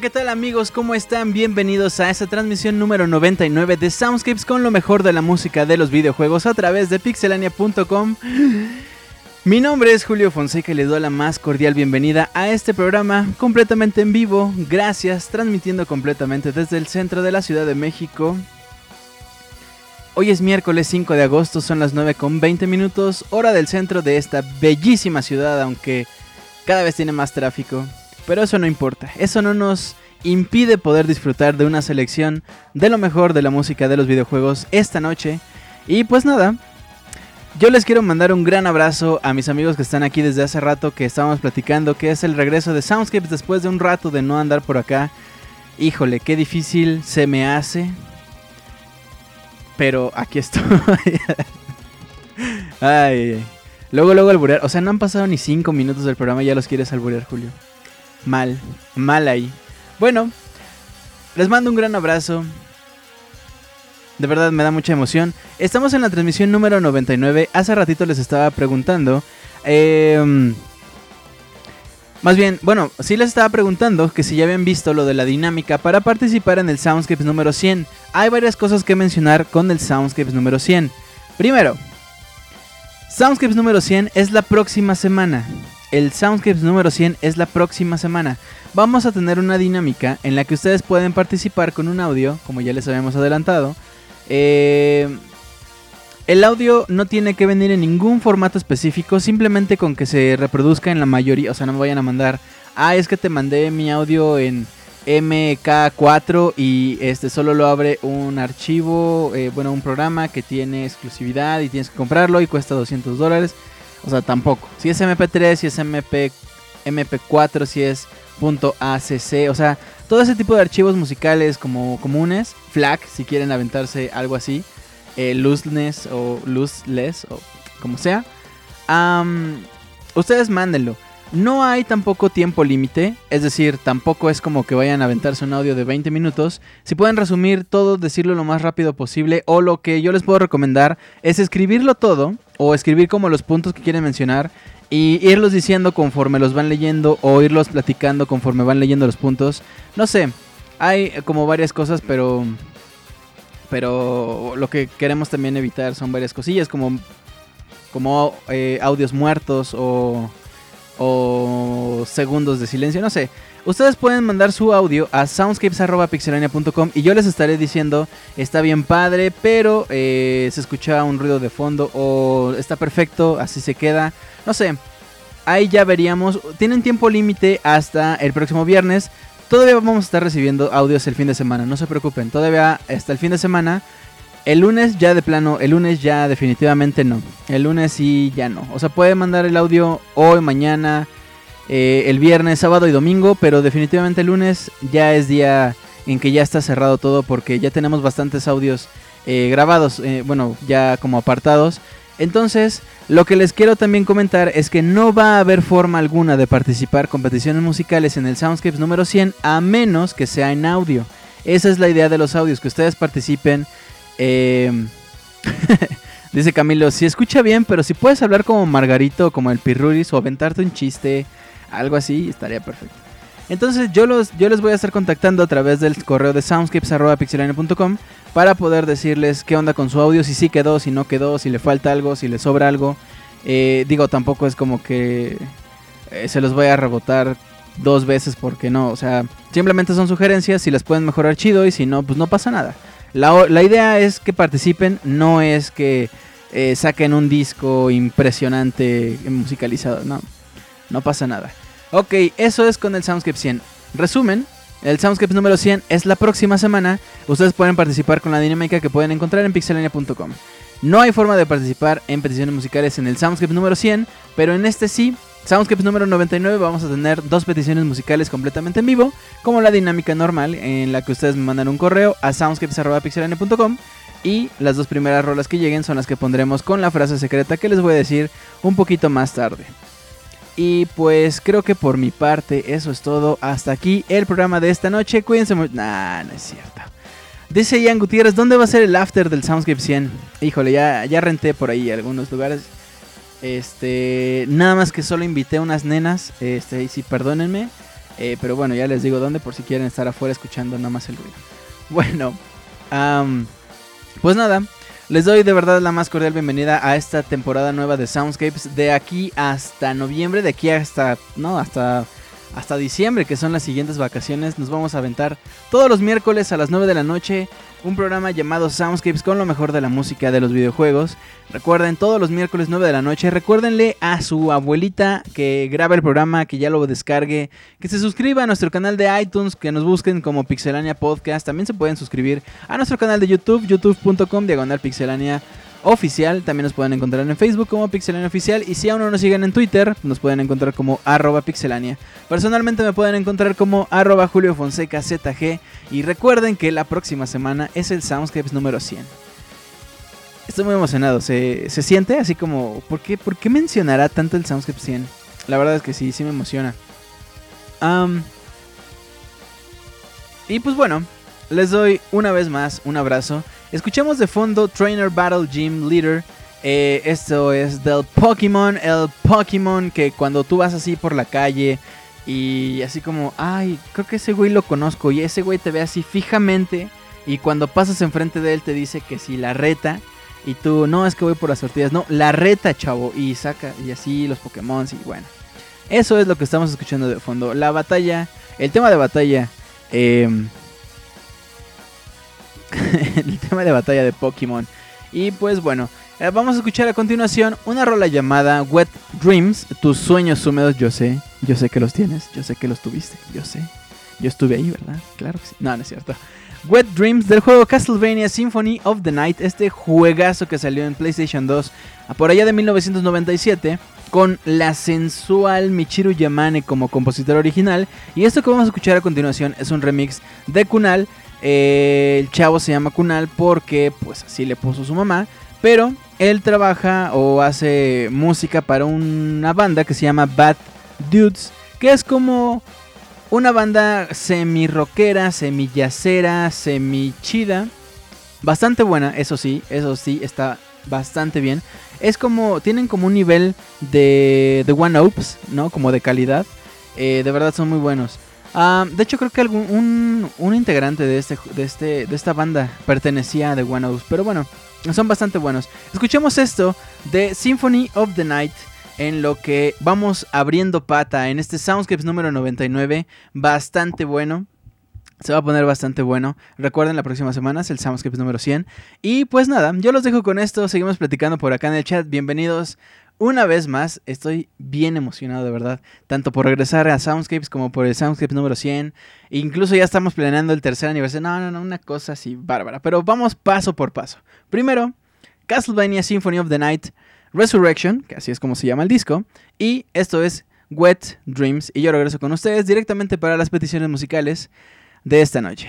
¿Qué tal amigos? ¿Cómo están? Bienvenidos a esta transmisión número 99 de Soundscapes con lo mejor de la música de los videojuegos a través de pixelania.com. Mi nombre es Julio Fonseca y les doy la más cordial bienvenida a este programa completamente en vivo. Gracias, transmitiendo completamente desde el centro de la Ciudad de México. Hoy es miércoles 5 de agosto, son las 9 con 20 minutos, hora del centro de esta bellísima ciudad, aunque cada vez tiene más tráfico. Pero eso no importa, eso no nos impide poder disfrutar de una selección de lo mejor de la música de los videojuegos esta noche. Y pues nada, yo les quiero mandar un gran abrazo a mis amigos que están aquí desde hace rato que estábamos platicando, que es el regreso de Soundscapes después de un rato de no andar por acá. Híjole, qué difícil se me hace. Pero aquí estoy. ay, ay. Luego, luego alburear. O sea, no han pasado ni 5 minutos del programa ya los quieres alburear, Julio. Mal, mal ahí. Bueno, les mando un gran abrazo. De verdad me da mucha emoción. Estamos en la transmisión número 99. Hace ratito les estaba preguntando. Eh, más bien, bueno, sí les estaba preguntando que si ya habían visto lo de la dinámica para participar en el Soundscapes número 100. Hay varias cosas que mencionar con el Soundscapes número 100. Primero, Soundscapes número 100 es la próxima semana. El Soundscapes número 100 es la próxima semana. Vamos a tener una dinámica en la que ustedes pueden participar con un audio, como ya les habíamos adelantado. Eh, el audio no tiene que venir en ningún formato específico, simplemente con que se reproduzca en la mayoría. O sea, no me vayan a mandar, ah, es que te mandé mi audio en MK4 y este solo lo abre un archivo, eh, bueno, un programa que tiene exclusividad y tienes que comprarlo y cuesta 200 dólares. O sea, tampoco. Si es MP3, si es MP, MP4, si es .acc, o sea, todo ese tipo de archivos musicales como comunes, FLAC, si quieren aventarse algo así, eh, o lossless o como sea, ustedes mándenlo. No hay tampoco tiempo límite, es decir, tampoco es como que vayan a aventarse un audio de 20 minutos. Si pueden resumir todo, decirlo lo más rápido posible, o lo que yo les puedo recomendar es escribirlo todo, o escribir como los puntos que quieren mencionar, y irlos diciendo conforme los van leyendo, o irlos platicando conforme van leyendo los puntos. No sé, hay como varias cosas, pero. Pero lo que queremos también evitar son varias cosillas, como, como eh, audios muertos o o segundos de silencio, no sé. Ustedes pueden mandar su audio a soundscapes.pixelania.com y yo les estaré diciendo, está bien padre, pero eh, se escucha un ruido de fondo o está perfecto, así se queda. No sé, ahí ya veríamos. Tienen tiempo límite hasta el próximo viernes. Todavía vamos a estar recibiendo audios el fin de semana, no se preocupen, todavía hasta el fin de semana. El lunes ya de plano, el lunes ya definitivamente no. El lunes sí ya no. O sea, puede mandar el audio hoy, mañana, eh, el viernes, sábado y domingo, pero definitivamente el lunes ya es día en que ya está cerrado todo porque ya tenemos bastantes audios eh, grabados, eh, bueno, ya como apartados. Entonces, lo que les quiero también comentar es que no va a haber forma alguna de participar competiciones musicales en el Soundscapes número 100 a menos que sea en audio. Esa es la idea de los audios, que ustedes participen Em, dice Camilo, si escucha bien, pero si puedes hablar como Margarito, como el Pirruris, o aventarte un chiste, algo así, estaría perfecto. Entonces yo, los, yo les voy a estar contactando a través del correo de soundscapes.pixelania.com para poder decirles qué onda con su audio, si sí quedó, si no quedó, si le falta algo, si le sobra algo. Eh, digo, tampoco es como que eh, se los voy a rebotar dos veces porque no, o sea, simplemente son sugerencias, si las pueden mejorar chido y si no, pues no pasa nada. La, idea es que participen, no es que eh, saquen un disco impresionante musicalizado, no, no pasa nada. Ok, eso es con el Soundscape 100. Resumen, el Soundscape número 100 es la próxima semana. Ustedes pueden participar con la dinámica que pueden encontrar en pixelania.com. No hay forma de participar en peticiones musicales en el Soundscape número 100, pero en este sí Soundscapes número 99 vamos a tener dos peticiones musicales completamente en vivo, como la dinámica normal en la que ustedes me mandan un correo a soundscapes.pixelane.com y las dos primeras rolas que lleguen son las que pondremos con la frase secreta que les voy a decir un poquito más tarde. Y pues creo que por mi parte eso es todo. Hasta aquí el programa de esta noche. Cuídense mucho. Nah, no es cierto. Dice Ian Gutiérrez, ¿dónde va a ser el after del Soundscape 100? Híjole, ya, ya renté por ahí algunos lugares. Este, nada más que solo invité unas nenas, este, y sí, perdónenme. Eh, pero bueno, ya les digo dónde por si quieren estar afuera escuchando nada más el ruido. Bueno, pues nada, les doy de verdad la más cordial bienvenida a esta temporada nueva de Soundscapes. De aquí hasta noviembre, de aquí hasta, no, hasta hasta diciembre, que son las siguientes vacaciones. Nos vamos a aventar todos los miércoles a las 9 de la noche un programa llamado Soundscapes con lo mejor de la música de los videojuegos. Recuerden, todos los miércoles 9 de la noche, recuérdenle a su abuelita que grabe el programa, que ya lo descargue, que se suscriba a nuestro canal de iTunes, que nos busquen como Pixelania Podcast. También se pueden suscribir a nuestro canal de YouTube, youtube.com diagonal pixelania oficial. También nos pueden encontrar en Facebook como Pixelania Oficial. Y si aún no nos siguen en Twitter, nos pueden encontrar como arroba pixelania. Personalmente me pueden encontrar como arroba Julio Fonseca ZG. Y recuerden que la próxima semana es el Soundscapes número 100. Estoy muy emocionado. Se, siente así como... ¿por qué, ¿Por qué mencionará tanto el Soundscapes 100? La verdad es que sí, sí me emociona. y pues bueno, les doy una vez más un abrazo. Escuchamos de fondo Trainer Battle Gym Leader. Eh, esto es del Pokémon, el Pokémon que cuando tú vas así por la calle y así como, ay, creo que ese güey lo conozco y ese güey te ve así fijamente y cuando pasas enfrente de él te dice que si la reta y tú, no, es que voy por las tortillas, no, la reta, chavo, y saca y así los Pokémon y bueno. Eso es lo que estamos escuchando de fondo. La batalla, el tema de batalla eh, el tema de batalla de Pokémon. Y pues bueno, eh, vamos a escuchar a continuación una rola llamada Wet Dreams, tus sueños húmedos, yo sé, yo sé que los tienes, yo sé que los tuviste, yo sé. Yo estuve ahí, ¿verdad? Claro que sí. No, no es cierto. Wet Dreams del juego Castlevania Symphony of the Night, este juegazo que salió en PlayStation 2 por allá de 1997 con la sensual Michiru Yamane como compositor original y esto que vamos a escuchar a continuación es un remix de Kunal el chavo se llama Kunal porque pues así le puso su mamá. Pero él trabaja o hace música para una banda que se llama Bad Dudes. Que es como una banda semi rockera, semi yacera, semi chida. Bastante buena, eso sí, eso sí, está bastante bien. Es como, tienen como un nivel de, de One Ops, ¿no? Como de calidad. Eh, de verdad son muy buenos. Ah, de hecho, creo que algún, un, integrante de, este, de, este, de esta banda pertenecía a The One O's, pero bueno, son bastante buenos. Escuchemos esto de Symphony of the Night en lo que vamos abriendo pata en este Soundscapes número 99, bastante bueno. Se va a poner bastante bueno. Recuerden, la próxima semana es el Soundscapes número 100. Y pues nada, yo los dejo con esto. Seguimos platicando por acá en el chat. Bienvenidos una vez más, estoy bien emocionado de verdad, tanto por regresar a Soundscapes como por el Soundscapes número 100. Incluso ya estamos planeando el tercer aniversario. No, no, no, una cosa así bárbara. Pero vamos paso por paso. Primero, Castlevania Symphony of the Night Resurrection, que así es como se llama el disco. Y esto es Wet Dreams. Y yo regreso con ustedes directamente para las peticiones musicales de esta noche.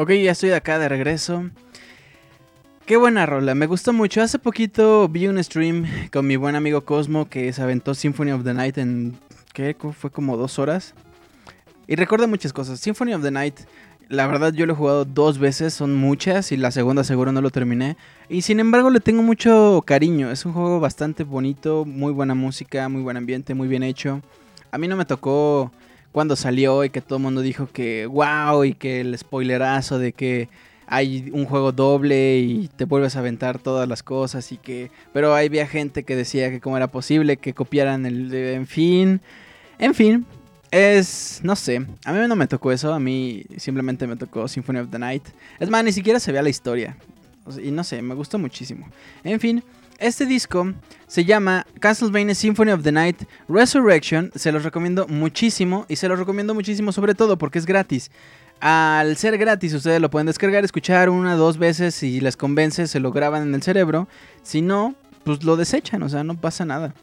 Ok, ya estoy acá de regreso. Qué buena rola, me gustó mucho. Hace poquito vi un stream con mi buen amigo Cosmo que se aventó Symphony of the Night en. ¿Qué? Fue como dos horas. Y recuerda muchas cosas. Symphony of the Night, la verdad yo lo he jugado dos veces, son muchas, y la segunda seguro no lo terminé. Y sin embargo le tengo mucho cariño. Es un juego bastante bonito, muy buena música, muy buen ambiente, muy bien hecho. A mí no me tocó cuando salió y que todo el mundo dijo que wow y que el spoilerazo de que hay un juego doble y te vuelves a aventar todas las cosas y que pero había gente que decía que cómo era posible que copiaran el en fin en fin es no sé a mí no me tocó eso a mí simplemente me tocó Symphony of the Night. Es más ni siquiera se veía la historia y no sé me gustó muchísimo. En fin este disco se llama Castlevania Symphony of the Night Resurrection. Se los recomiendo muchísimo y se los recomiendo muchísimo sobre todo porque es gratis. Al ser gratis ustedes lo pueden descargar, escuchar una o dos veces si les convence, se lo graban en el cerebro. Si no, pues lo desechan, o sea, no pasa nada.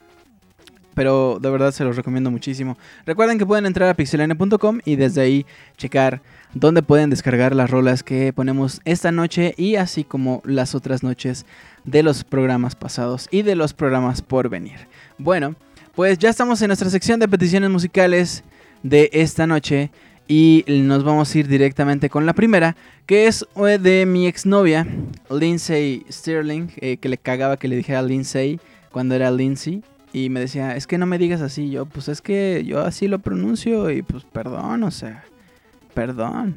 Pero de verdad se los recomiendo muchísimo. Recuerden que pueden entrar a pixelane.com y desde ahí checar dónde pueden descargar las rolas que ponemos esta noche y así como las otras noches de los programas pasados y de los programas por venir. Bueno, pues ya estamos en nuestra sección de peticiones musicales de esta noche y nos vamos a ir directamente con la primera, que es eh, de mi exnovia, Lindsay Sterling, eh, que le cagaba que le dijera Lindsay cuando era Lindsay. Y me decía, es que no me digas así. Yo, pues es que yo así lo pronuncio y pues perdón, o sea, perdón.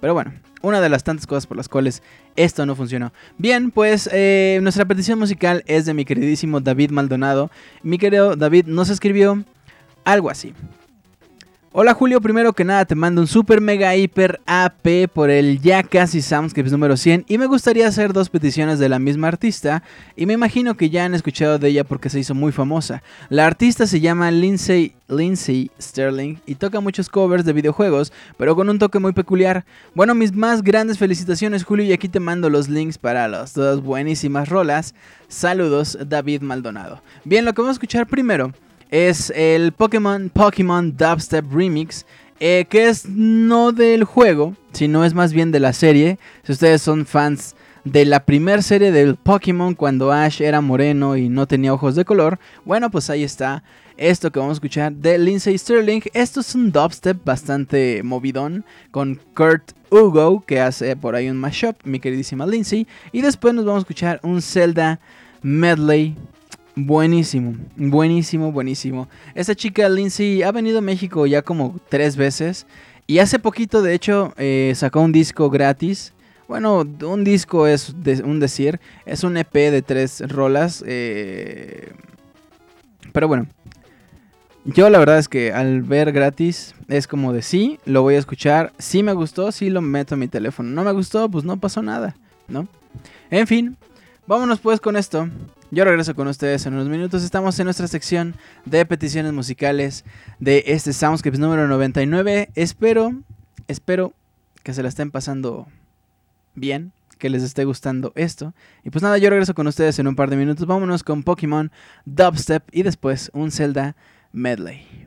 Pero bueno, una de las tantas cosas por las cuales esto no funcionó. Bien, pues eh, nuestra petición musical es de mi queridísimo David Maldonado. Mi querido David nos escribió algo así. Hola Julio, primero que nada te mando un super mega hiper AP por el ya casi Soundscapes número 100 y me gustaría hacer dos peticiones de la misma artista y me imagino que ya han escuchado de ella porque se hizo muy famosa. La artista se llama Lindsay, Lindsay Sterling y toca muchos covers de videojuegos pero con un toque muy peculiar. Bueno, mis más grandes felicitaciones Julio y aquí te mando los links para las dos buenísimas rolas. Saludos David Maldonado. Bien, lo que vamos a escuchar primero es el Pokémon Pokémon Dubstep Remix, eh, que es no del juego, sino es más bien de la serie. Si ustedes son fans de la primera serie del Pokémon cuando Ash era moreno y no tenía ojos de color, bueno, pues ahí está esto que vamos a escuchar de Lindsay Sterling. Esto es un dubstep bastante movidón con Kurt Hugo, que hace por ahí un mashup, mi queridísima Lindsay. Y después nos vamos a escuchar un Zelda medley Buenísimo, buenísimo, buenísimo. Esta chica Lindsay ha venido a México ya como tres veces. Y hace poquito, de hecho, eh, sacó un disco gratis. Bueno, un disco es un decir. Es un EP de tres rolas. Eh, pero bueno. Yo la verdad es que al ver gratis es como de sí, lo voy a escuchar. Si me gustó, sí lo meto en mi teléfono. No me gustó, pues no pasó nada, ¿no? En fin, vámonos pues con esto. Yo regreso con ustedes en unos minutos. Estamos en nuestra sección de peticiones musicales de este Soundscapes número 99. Espero, espero que se la estén pasando bien, que les esté gustando esto. Y pues nada, yo regreso con ustedes en un par de minutos. Vámonos con Pokémon Dubstep y después un Zelda Medley.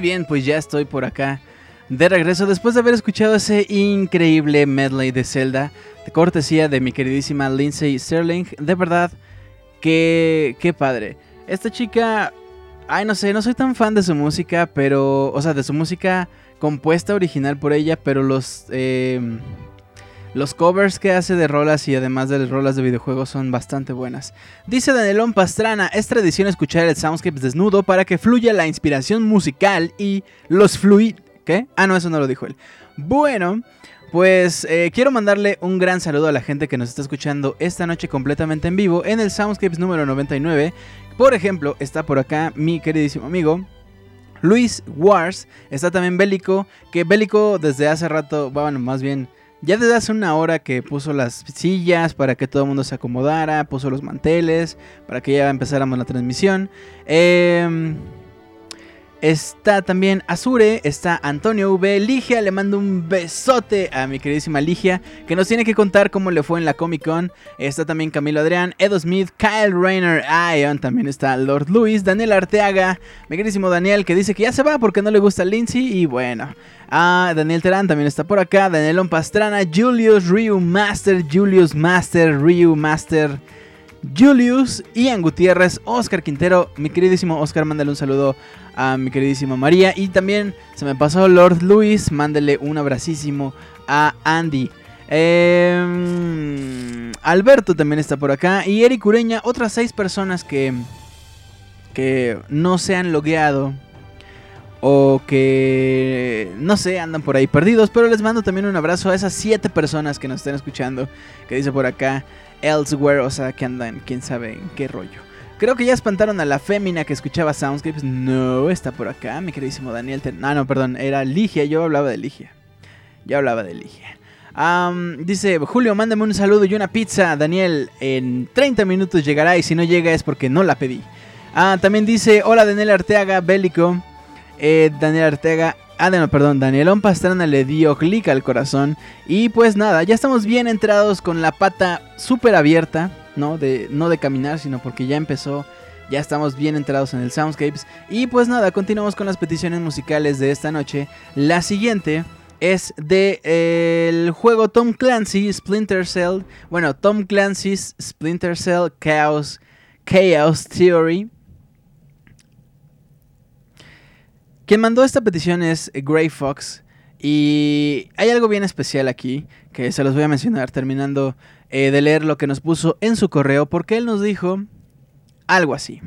Muy bien, pues ya estoy por acá de regreso después de haber escuchado ese increíble medley de Zelda de cortesía de mi queridísima Lindsay Sterling. De verdad, que qué padre. Esta chica, ay no sé, no soy tan fan de su música, pero, o sea, de su música compuesta original por ella, pero los... Eh, los covers que hace de rolas y además de las rolas de videojuegos son bastante buenas. Dice Danielón Pastrana, es tradición escuchar el soundscape desnudo para que fluya la inspiración musical y los fluid... ¿Qué? Ah, no, eso no lo dijo él. Bueno, pues eh, quiero mandarle un gran saludo a la gente que nos está escuchando esta noche completamente en vivo en el Soundscapes número 99. Por ejemplo, está por acá mi queridísimo amigo Luis Wars, está también Bélico, que Bélico desde hace rato, bueno, más bien ya desde hace una hora que puso las sillas para que todo el mundo se acomodara, puso los manteles para que ya empezáramos la transmisión. Eh, Está también Azure, está Antonio V. Ligia, le mando un besote a mi queridísima Ligia, que nos tiene que contar cómo le fue en la Comic Con. Está también Camilo Adrián, Edo Smith, Kyle Rayner, Ion, también está Lord Luis, Daniel Arteaga, mi queridísimo Daniel, que dice que ya se va porque no le gusta Lindsay. Y bueno, ah, Daniel Terán también está por acá, Daniel Pastrana, Julius Ryu Master, Julius Master, Ryu Master. Julius, Ian Gutiérrez, Oscar Quintero, mi queridísimo Oscar, mándale un saludo a mi queridísima María. Y también se me pasó Lord Luis, mándele un abracísimo a Andy. Em, Alberto también está por acá. Y Eric Ureña, otras seis personas que, que no se han logueado. O que no sé, andan por ahí perdidos. Pero les mando también un abrazo a esas siete personas que nos están escuchando. Que dice por acá Elsewhere. O sea, que andan, quién sabe en qué rollo. Creo que ya espantaron a la fémina que escuchaba Soundscapes. No, está por acá, mi queridísimo Daniel. Ah, no, perdón, era Ligia. Yo hablaba de Ligia. Yo hablaba de Ligia. dice Julio, mándame un saludo y una pizza. Daniel, en 30 minutos llegará y si no llega es porque no la pedí. Ah, también dice, hola Daniel Arteaga, bélico. Eh, Daniel Arteaga, ah, no, perdón, Danielón Pastrana le dio clic al corazón. Y pues nada, ya estamos bien entrados con la pata súper abierta. ¿No? De, no de caminar, sino porque ya empezó, ya estamos bien enterados en el Soundscapes. Y pues nada, continuamos con las peticiones musicales de esta noche. La siguiente es de el juego Tom Clancy Splinter Cell. Bueno, Tom Clancy's Splinter Cell Chaos, Chaos Theory. Quien mandó esta petición es Gray Fox. Y hay algo bien especial aquí que se los voy a mencionar terminando eh, de leer lo que nos puso en su correo, porque él nos dijo algo así.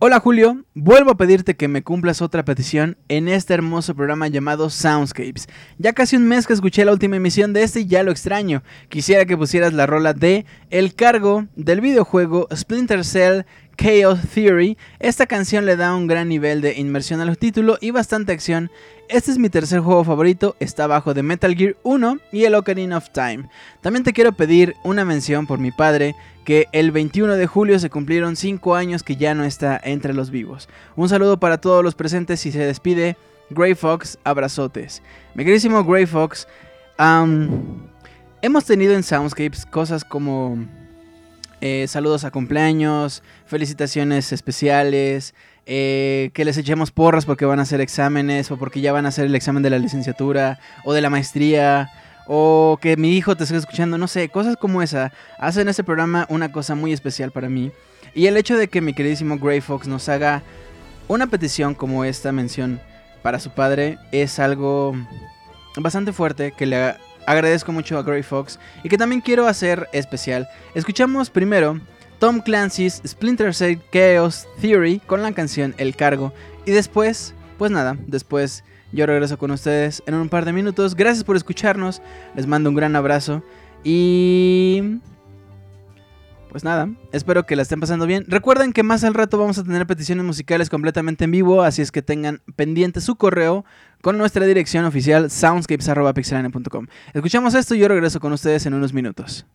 Hola Julio, vuelvo a pedirte que me cumplas otra petición en este hermoso programa llamado Soundscapes. Ya casi un mes que escuché la última emisión de este y ya lo extraño. Quisiera que pusieras la rola de El cargo del videojuego Splinter Cell Chaos Theory. Esta canción le da un gran nivel de inmersión al título y bastante acción este es mi tercer juego favorito, está abajo de Metal Gear 1 y el Ocarina of Time. También te quiero pedir una mención por mi padre, que el 21 de julio se cumplieron 5 años que ya no está entre los vivos. Un saludo para todos los presentes y se despide Grey Fox, abrazotes. Mi queridísimo Grey Fox, hemos tenido en Soundscapes cosas como eh, saludos a cumpleaños, felicitaciones especiales, eh, que les echemos porras porque van a hacer exámenes o porque ya van a hacer el examen de la licenciatura o de la maestría o que mi hijo te esté escuchando, no sé, cosas como esa hacen este programa una cosa muy especial para mí. Y el hecho de que mi queridísimo Gray Fox nos haga una petición como esta mención para su padre es algo bastante fuerte que le agradezco mucho a Gray Fox y que también quiero hacer especial. Escuchamos primero Tom Clancy's Splinter Cell Chaos Theory con la canción El Cargo. Y después, pues nada, después yo regreso con ustedes en un par de minutos. Gracias por escucharnos, les mando un gran abrazo y... Pues nada, espero que la estén pasando bien. Recuerden que más al rato vamos a tener peticiones musicales completamente en vivo, así es que tengan pendiente su correo con nuestra dirección oficial soundscapes.pixelane.com. Escuchamos esto y yo regreso con ustedes en unos minutos.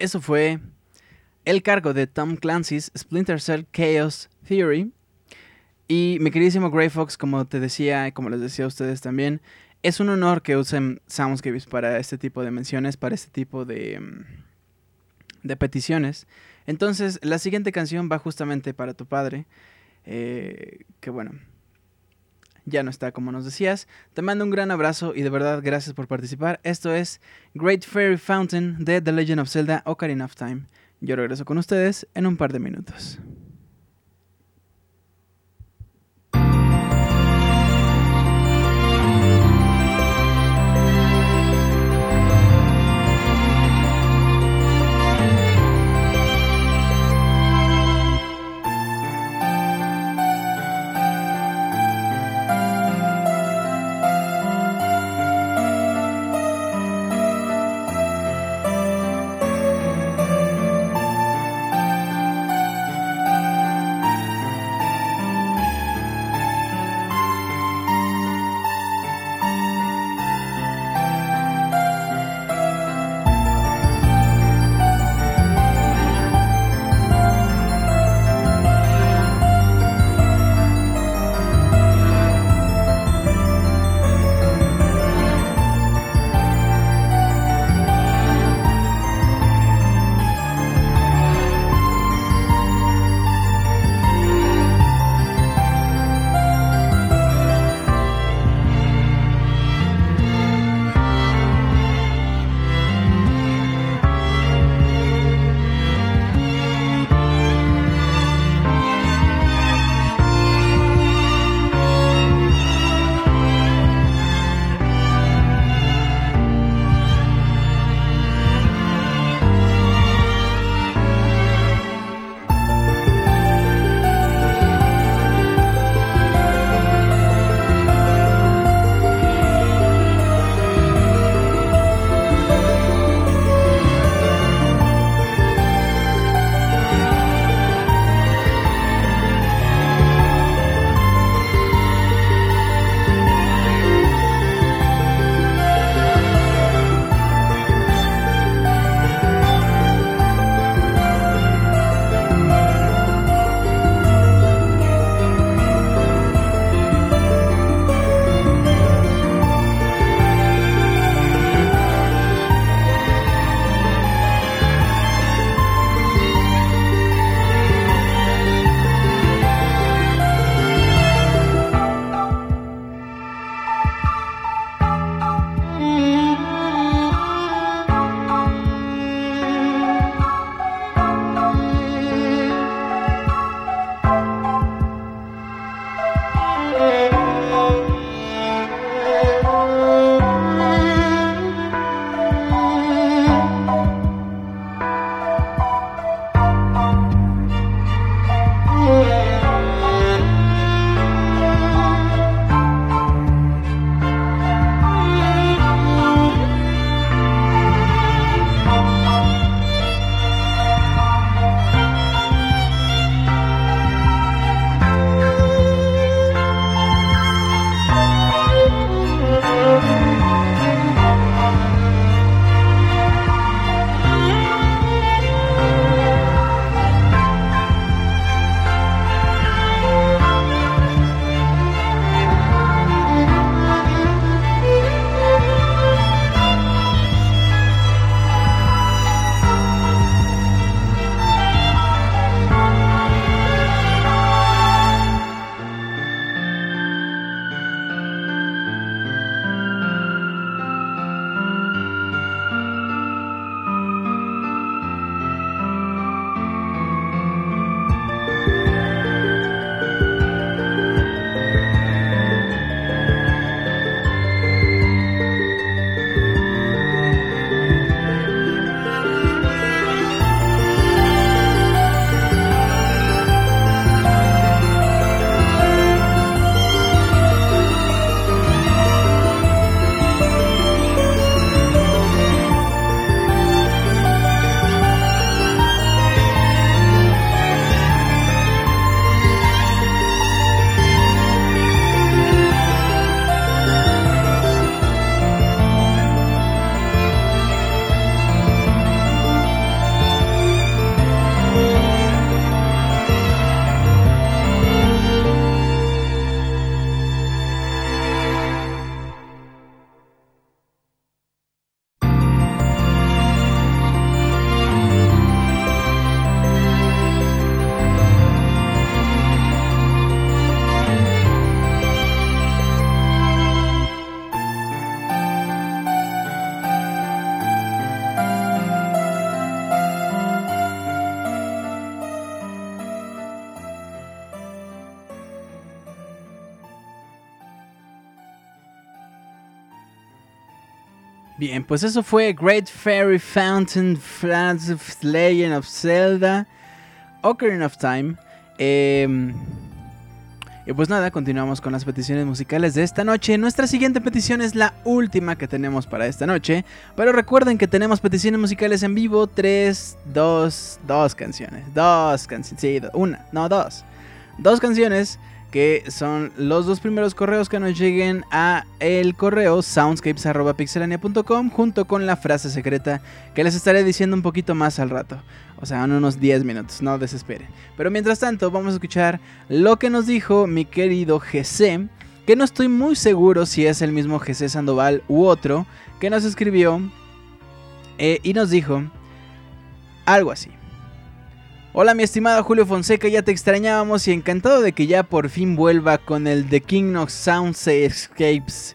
Eso fue el cargo de Tom Clancy's Splinter Cell Chaos Theory. Y mi queridísimo Grey Fox, como te decía y como les decía a ustedes también, es un honor que usen Soundscapes para este tipo de menciones, para este tipo de, mm, de peticiones. Entonces, la siguiente canción va justamente para tu padre. Eh, que bueno, ya no está como nos decías. Te mando un gran abrazo y de verdad gracias por participar. Esto es Great Fairy Fountain de The Legend of Zelda Ocarina of Time. Yo regreso con ustedes en un par de minutos. Bien, pues eso fue Great Fairy Fountain, Legend of Zelda, Ocarina of Time. Eh, y pues nada, continuamos con las peticiones musicales de esta noche. Nuestra siguiente petición es la última que tenemos para esta noche. Pero recuerden que tenemos peticiones musicales en vivo. Tres, dos, dos canciones. Dos canciones. Sí, una, no, dos. Dos canciones que son los dos primeros correos que nos lleguen a el correo soundscapes.pixelania.com junto con la frase secreta que les estaré diciendo un poquito más al rato. O sea, en unos 10 minutos, no desesperen. Pero mientras tanto, vamos a escuchar lo que nos dijo mi querido GC, que no estoy muy seguro si es el mismo GC Sandoval u otro, que nos escribió eh, y nos dijo algo así. Hola mi estimado Julio Fonseca, ya te extrañábamos y encantado de que ya por fin vuelva con el The King of Soundscapes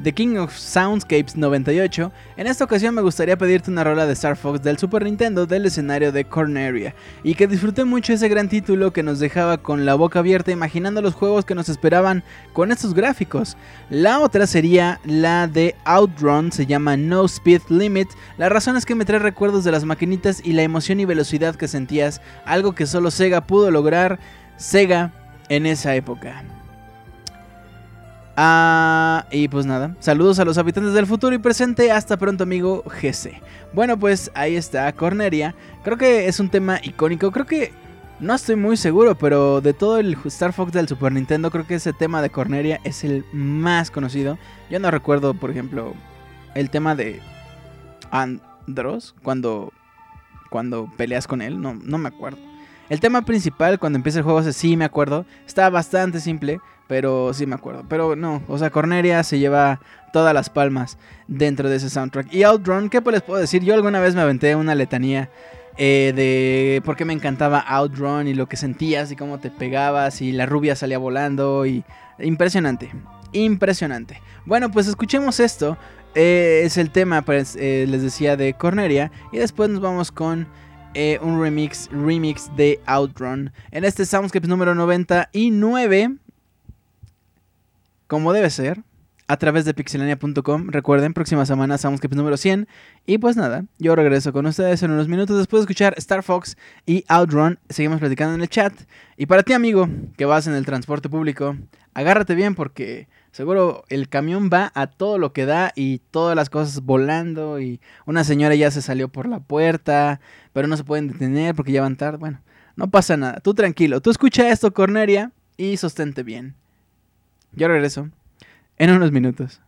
The King of Soundscapes 98, en esta ocasión me gustaría pedirte una rola de Star Fox del Super Nintendo del escenario de Corneria, y que disfruté mucho ese gran título que nos dejaba con la boca abierta imaginando los juegos que nos esperaban con estos gráficos. La otra sería la de Outrun, se llama No Speed Limit, la razón es que me trae recuerdos de las maquinitas y la emoción y velocidad que sentías, algo que solo Sega pudo lograr, Sega en esa época. Ah, y pues nada, saludos a los habitantes del futuro y presente. Hasta pronto, amigo GC. Bueno, pues ahí está Corneria. Creo que es un tema icónico. Creo que no estoy muy seguro, pero de todo el Star Fox del Super Nintendo, creo que ese tema de Corneria es el más conocido. Yo no recuerdo, por ejemplo, el tema de Andros cuando, cuando peleas con él. No, no me acuerdo. El tema principal, cuando empieza el juego, sí me acuerdo. Está bastante simple. Pero sí me acuerdo. Pero no, o sea, Corneria se lleva todas las palmas dentro de ese soundtrack. Y Outrun, ¿qué les puedo decir? Yo alguna vez me aventé una letanía eh, de por qué me encantaba Outrun y lo que sentías y cómo te pegabas y la rubia salía volando y impresionante, impresionante. Bueno, pues escuchemos esto. Eh, es el tema, pues, eh, les decía, de Corneria. Y después nos vamos con un remix, remix de Outrun. En este Soundscapes número 99 como debe ser, a través de pixelania.com. Recuerden, próxima semana Soundscape número 100. Y pues nada, yo regreso con ustedes en unos minutos después de escuchar Star Fox y Outrun. Seguimos platicando en el chat. Y para ti, amigo, que vas en el transporte público, agárrate bien porque seguro el camión va a todo lo que da y todas las cosas volando. Y una señora ya se salió por la puerta, pero no se pueden detener porque ya van tarde. Bueno, no pasa nada. Tú tranquilo. Tú escucha esto, Corneria, y sostente bien. Yo regreso en unos minutos.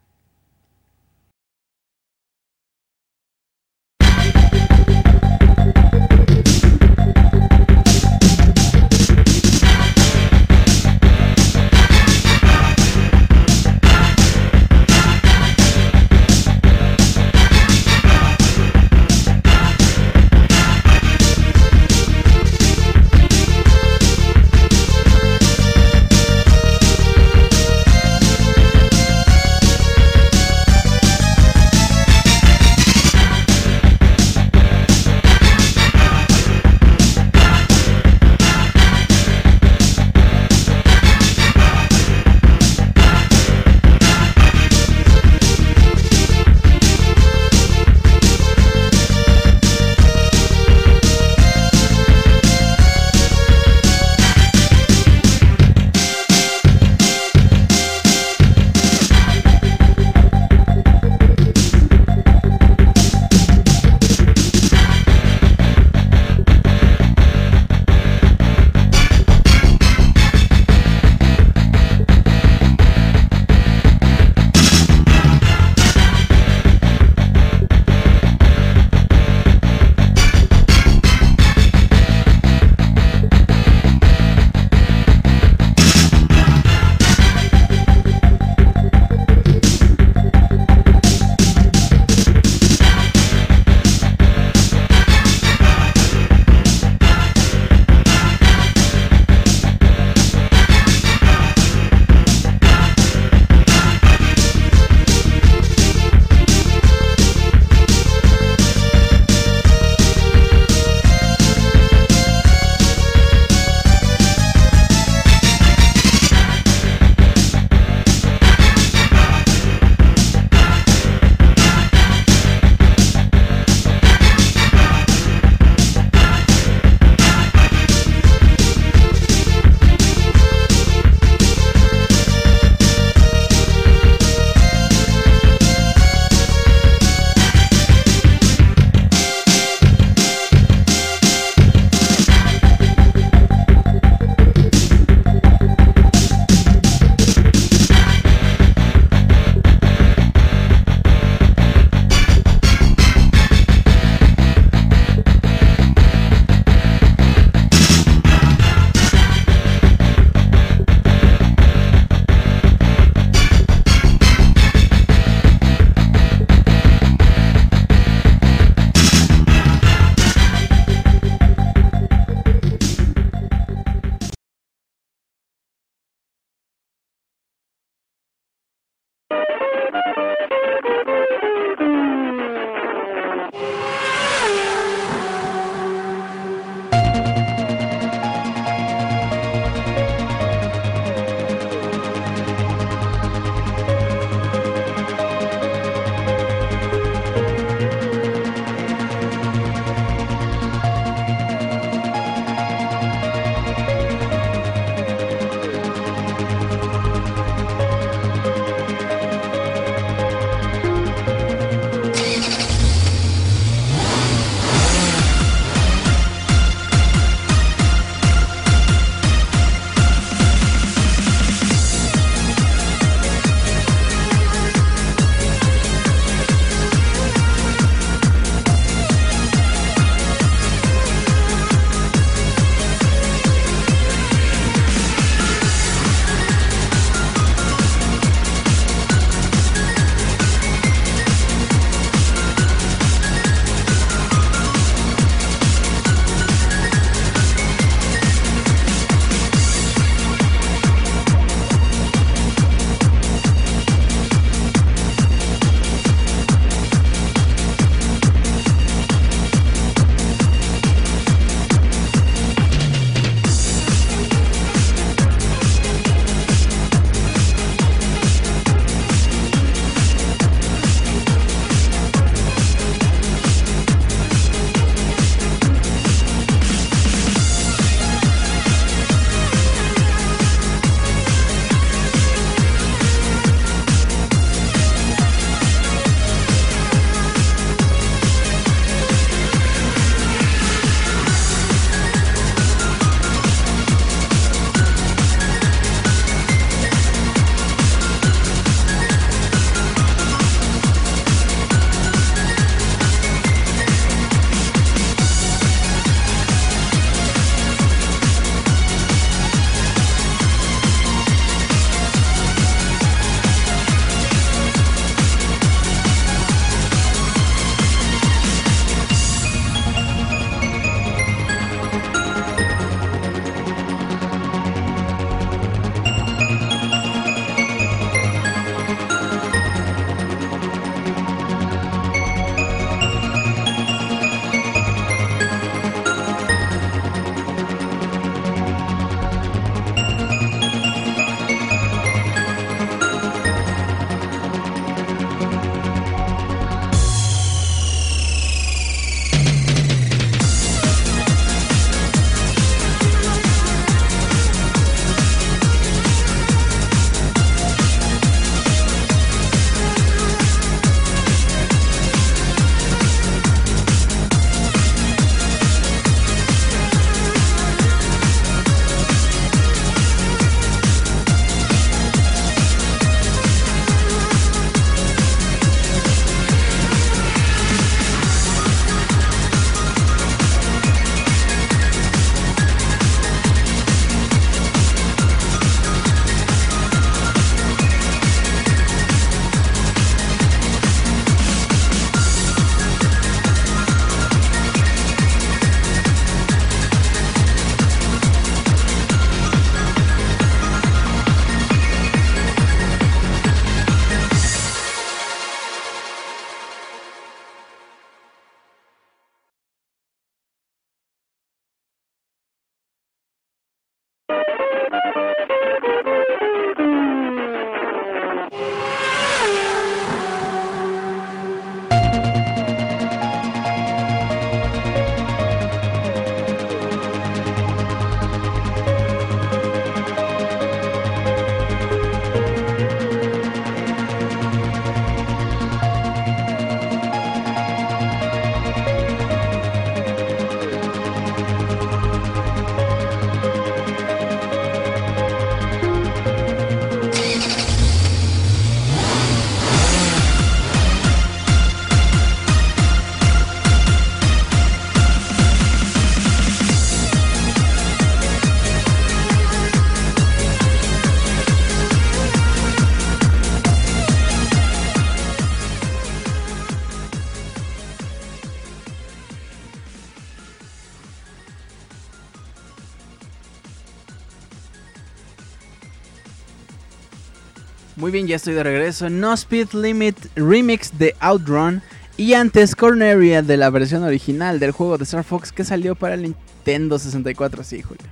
Bien, ya estoy de regreso. No Speed Limit Remix de Outrun. Y antes Corneria de la versión original del juego de Star Fox que salió para el Nintendo 64. Sí, Julio.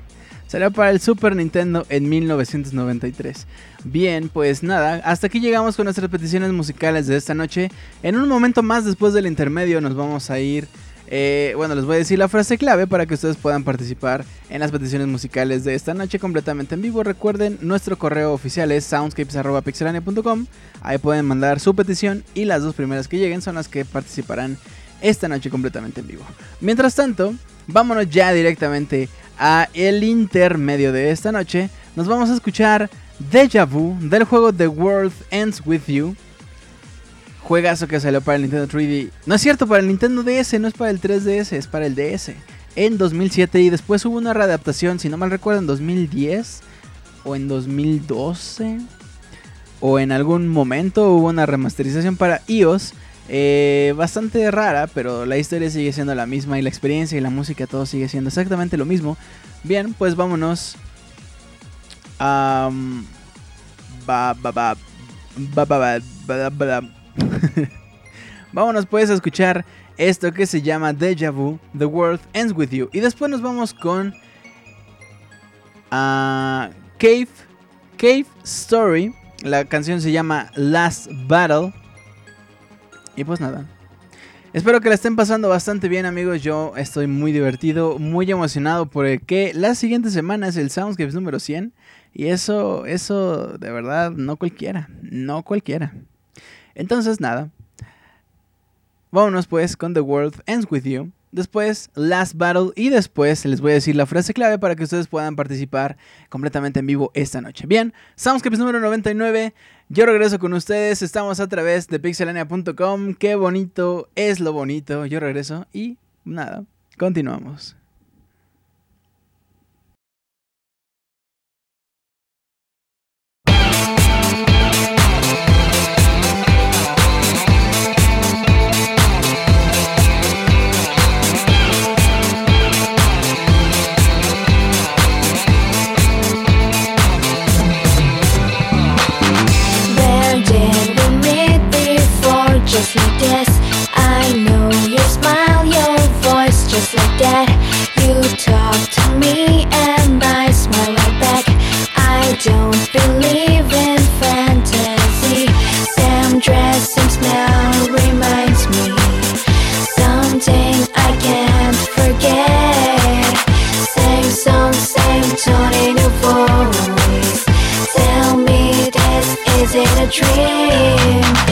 Salió para el Super Nintendo en 1993. Bien, pues nada, hasta aquí llegamos con nuestras peticiones musicales de esta noche. En un momento más después del intermedio nos vamos a ir eh, bueno, les voy a decir la frase clave para que ustedes puedan participar en las peticiones musicales de esta noche completamente en vivo. Recuerden, nuestro correo oficial es soundscapes.pixelania.com. Ahí pueden mandar su petición y las dos primeras que lleguen son las que participarán esta noche completamente en vivo. Mientras tanto, vámonos ya directamente a el intermedio de esta noche. Nos vamos a escuchar Deja Vu del juego The World Ends With You juegazo que salió para el Nintendo 3D. No es cierto, para el Nintendo DS, no es para el 3DS, es para el DS. En 2007 y después hubo una readaptación, si no mal recuerdo, en 2010 o en 2012 o en algún momento hubo una remasterización para iOS. Eh, bastante rara, pero la historia sigue siendo la misma y la experiencia y la música todo sigue siendo exactamente lo mismo. Bien, pues vámonos. Um, ba, ba, ba, Vámonos pues a escuchar esto que se llama Deja Vu, The World Ends With You. Y después nos vamos con uh, Cave, Cave Story. La canción se llama Last Battle. Y pues nada. Espero que la estén pasando bastante bien amigos. Yo estoy muy divertido, muy emocionado porque la siguiente semana es el Soundscapes número 100. Y eso, eso de verdad no cualquiera, no cualquiera. Entonces, nada. Vámonos pues con The World Ends With You. Después, Last Battle. Y después les voy a decir la frase clave para que ustedes puedan participar completamente en vivo esta noche. Bien, Soundscapes número 99. Yo regreso con ustedes. Estamos a través de pixelania.com. Qué bonito es lo bonito. Yo regreso y nada, continuamos. that you talk to me and I smile right back. I don't believe in fantasy. Sam dress, Sam smell reminds me something I can't forget. Same song, same tone in your voice. Tell me this is it a dream?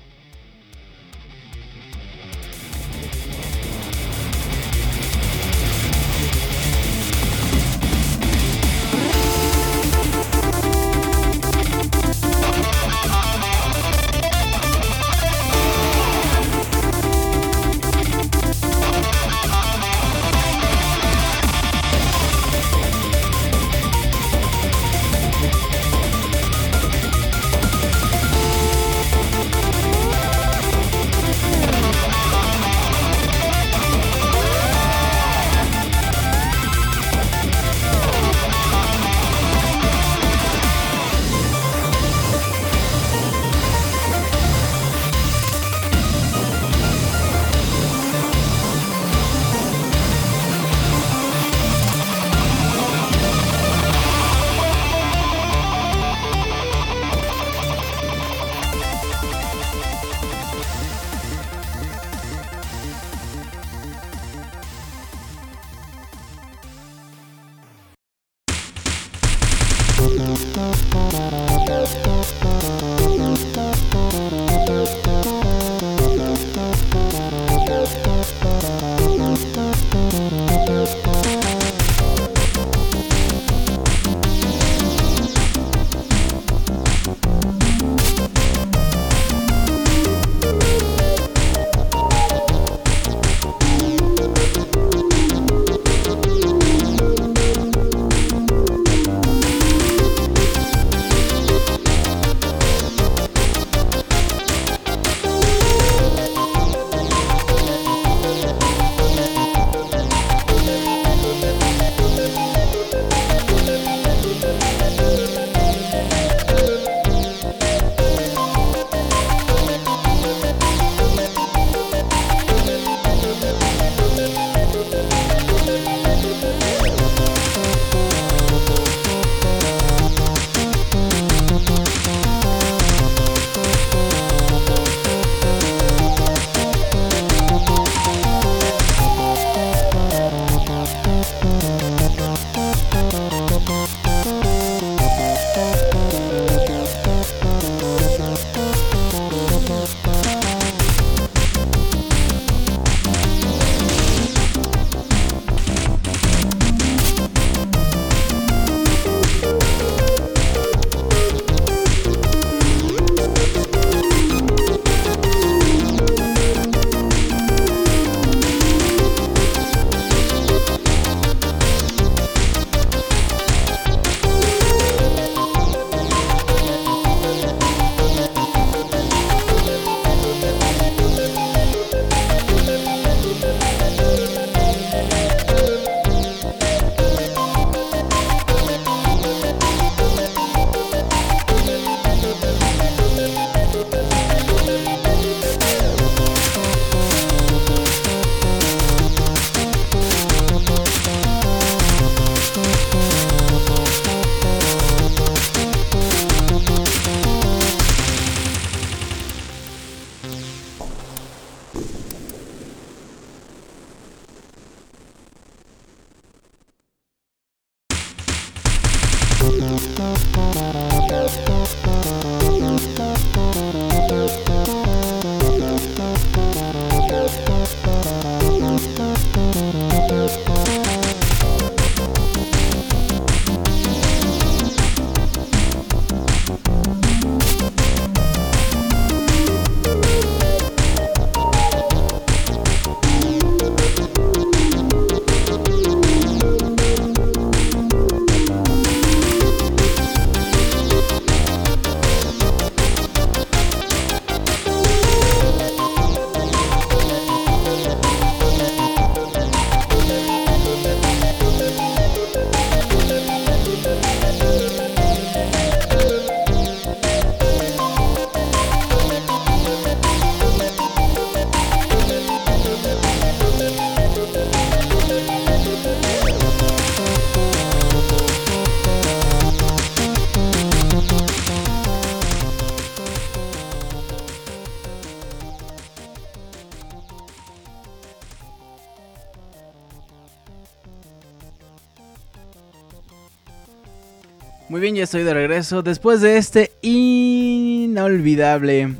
ya estoy de regreso después de este inolvidable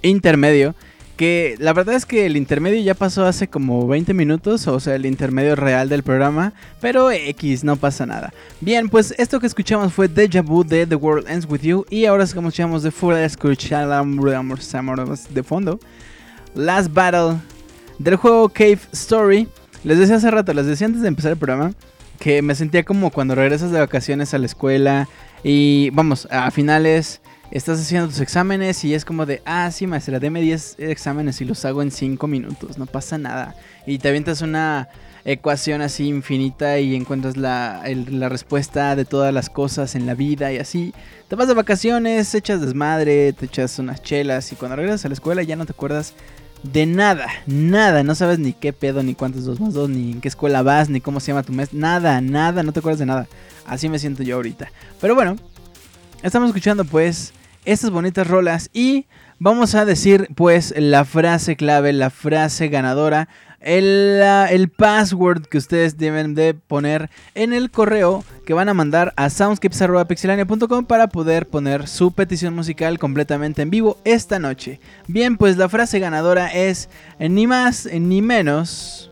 intermedio. Que la verdad es que el intermedio ya pasó hace como 20 minutos, o sea, el intermedio real del programa, pero X, no pasa nada. Bien, pues esto que escuchamos fue Deja Vu de The World Ends With You, y ahora escuchamos de Full de fondo, Last Battle del juego Cave Story. Les decía hace rato, les decía antes de empezar el programa, que me sentía como cuando regresas de vacaciones a la escuela y vamos, a finales estás haciendo tus exámenes y es como de, ah, sí, maestra, deme 10 exámenes y los hago en 5 minutos, no pasa nada. Y te avientas una ecuación así infinita y encuentras la, la respuesta de todas las cosas en la vida y así. Te vas de vacaciones, echas desmadre, te echas unas chelas y cuando regresas a la escuela ya no te acuerdas de nada, nada, no sabes ni qué pedo, ni cuántos dos más dos, ni en qué escuela vas, ni cómo se llama tu mes, nada, nada, no te acuerdas de nada. Así me siento yo ahorita. Pero bueno, estamos escuchando pues estas bonitas rolas y vamos a decir pues la frase clave, la frase ganadora el, password que ustedes deben de poner en el correo que van a mandar a soundscapes.pixelania.com para poder poner su petición musical completamente en vivo esta noche. Bien, pues la frase ganadora es ni más ni menos.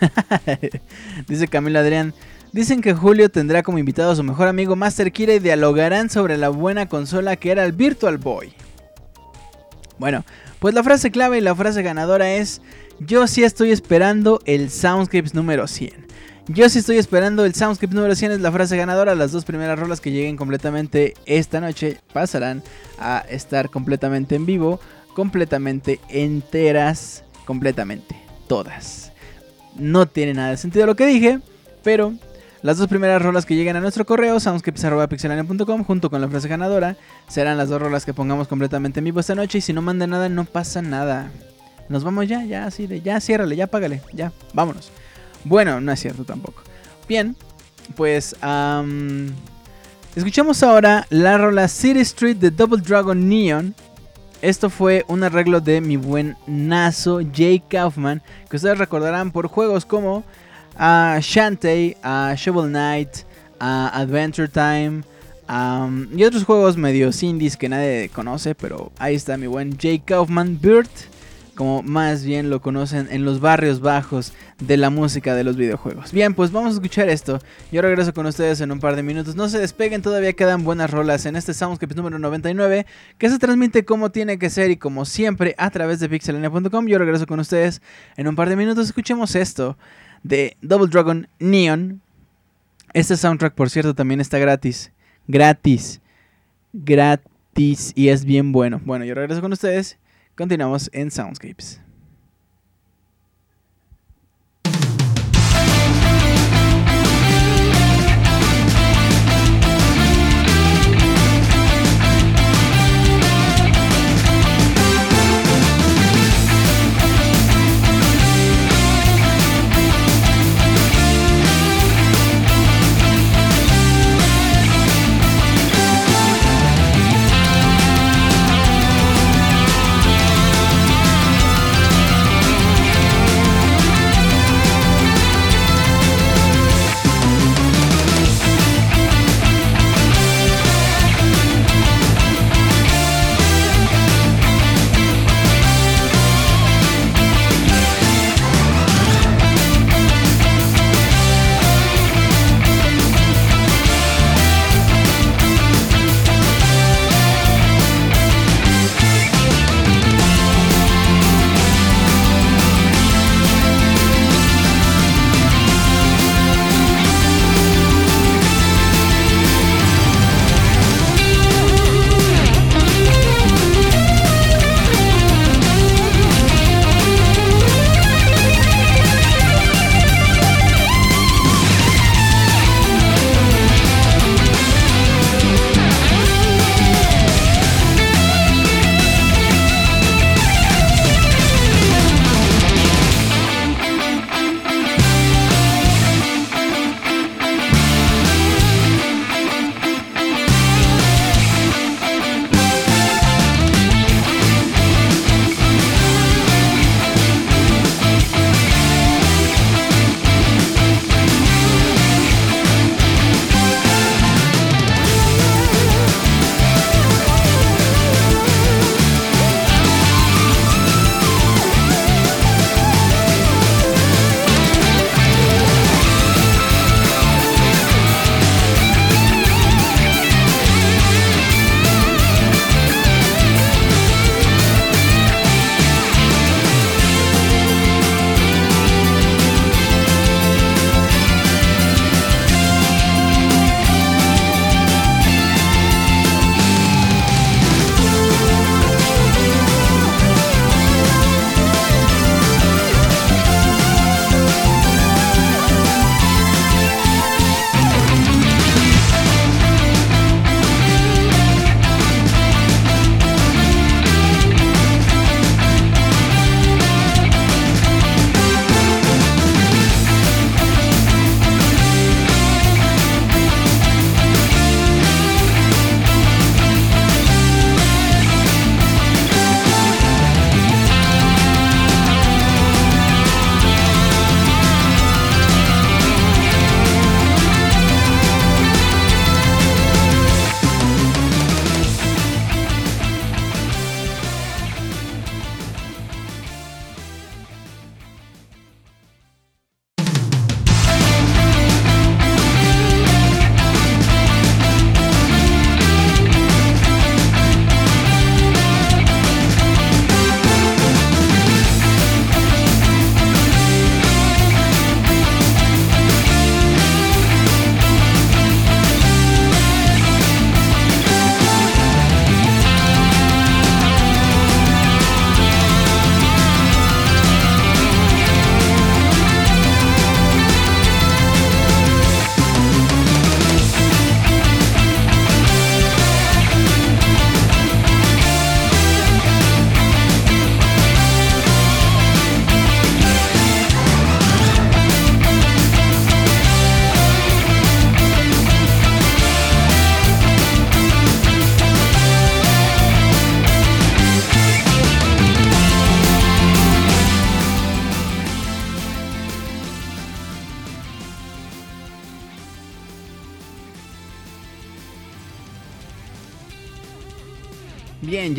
Dice Camilo Adrián. Dicen que Julio tendrá como invitado a su mejor amigo Master Kira y dialogarán sobre la buena consola que era el Virtual Boy. Bueno, pues la frase clave y la frase ganadora es, yo sí estoy esperando el Soundscapes número 100. Yo sí estoy esperando el Soundscapes número 100 es la frase ganadora. Las dos primeras rolas que lleguen completamente esta noche pasarán a estar completamente en vivo, completamente enteras, completamente todas. No tiene nada de sentido lo que dije, pero las dos primeras rolas que lleguen a nuestro correo, soundscapes.pixelania.com, junto con la frase ganadora, serán las dos rolas que pongamos completamente en vivo esta noche. Y si no manda nada, no pasa nada. Nos vamos ya, ya, así de ya, ciérrale, ya págale, ya, vámonos. Bueno, no es cierto tampoco. Bien, pues escuchamos ahora la rola City Street de Double Dragon Neon. Esto fue un arreglo de mi buen nazo Jay Kaufman, que ustedes recordarán por juegos como a Shantae, a Shovel Knight, a Adventure Time y otros juegos medio indies que nadie conoce, pero ahí está mi buen Jake Kaufman Bird, como más bien lo conocen en los barrios bajos de la música de los videojuegos. Bien, pues vamos a escuchar esto. Yo regreso con ustedes en un par de minutos. No se despeguen, todavía quedan buenas rolas en este Soundscape número 99 que se transmite como tiene que ser y como siempre a través de pixelania.com. Yo regreso con ustedes en un par de minutos. Escuchemos esto de Double Dragon Neon. Este soundtrack, por cierto, también está gratis. Gratis. Gratis. Y es bien bueno. Bueno, yo regreso con ustedes. Continuamos en Soundscapes.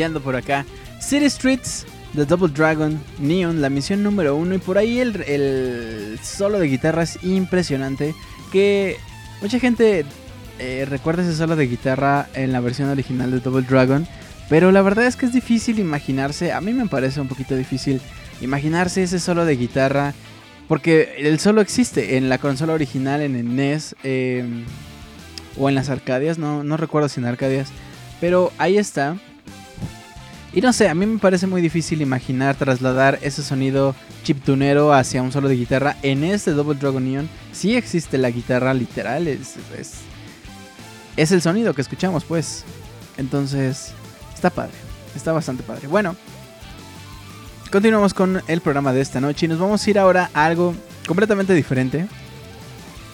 Por acá. City Streets, The Double Dragon, Neon, la misión número uno. Y por ahí el, el solo de guitarra es impresionante. Que mucha gente eh, recuerda ese solo de guitarra en la versión original de Double Dragon. Pero la verdad es que es difícil imaginarse. A mí me parece un poquito difícil imaginarse ese solo de guitarra. Porque el solo existe en la consola original, en el NES. Em, o en las Arcadias. No, no recuerdo si en Arcadias. Pero ahí está. Y no sé, a mí me parece muy difícil imaginar trasladar ese sonido chiptunero hacia un solo de guitarra. En este Double Dragon Neon sí existe la guitarra literal, es, es, el sonido que escuchamos pues. Entonces, está padre, está bastante padre. Bueno, continuamos con el programa de esta noche y nos vamos a ir ahora a algo completamente diferente.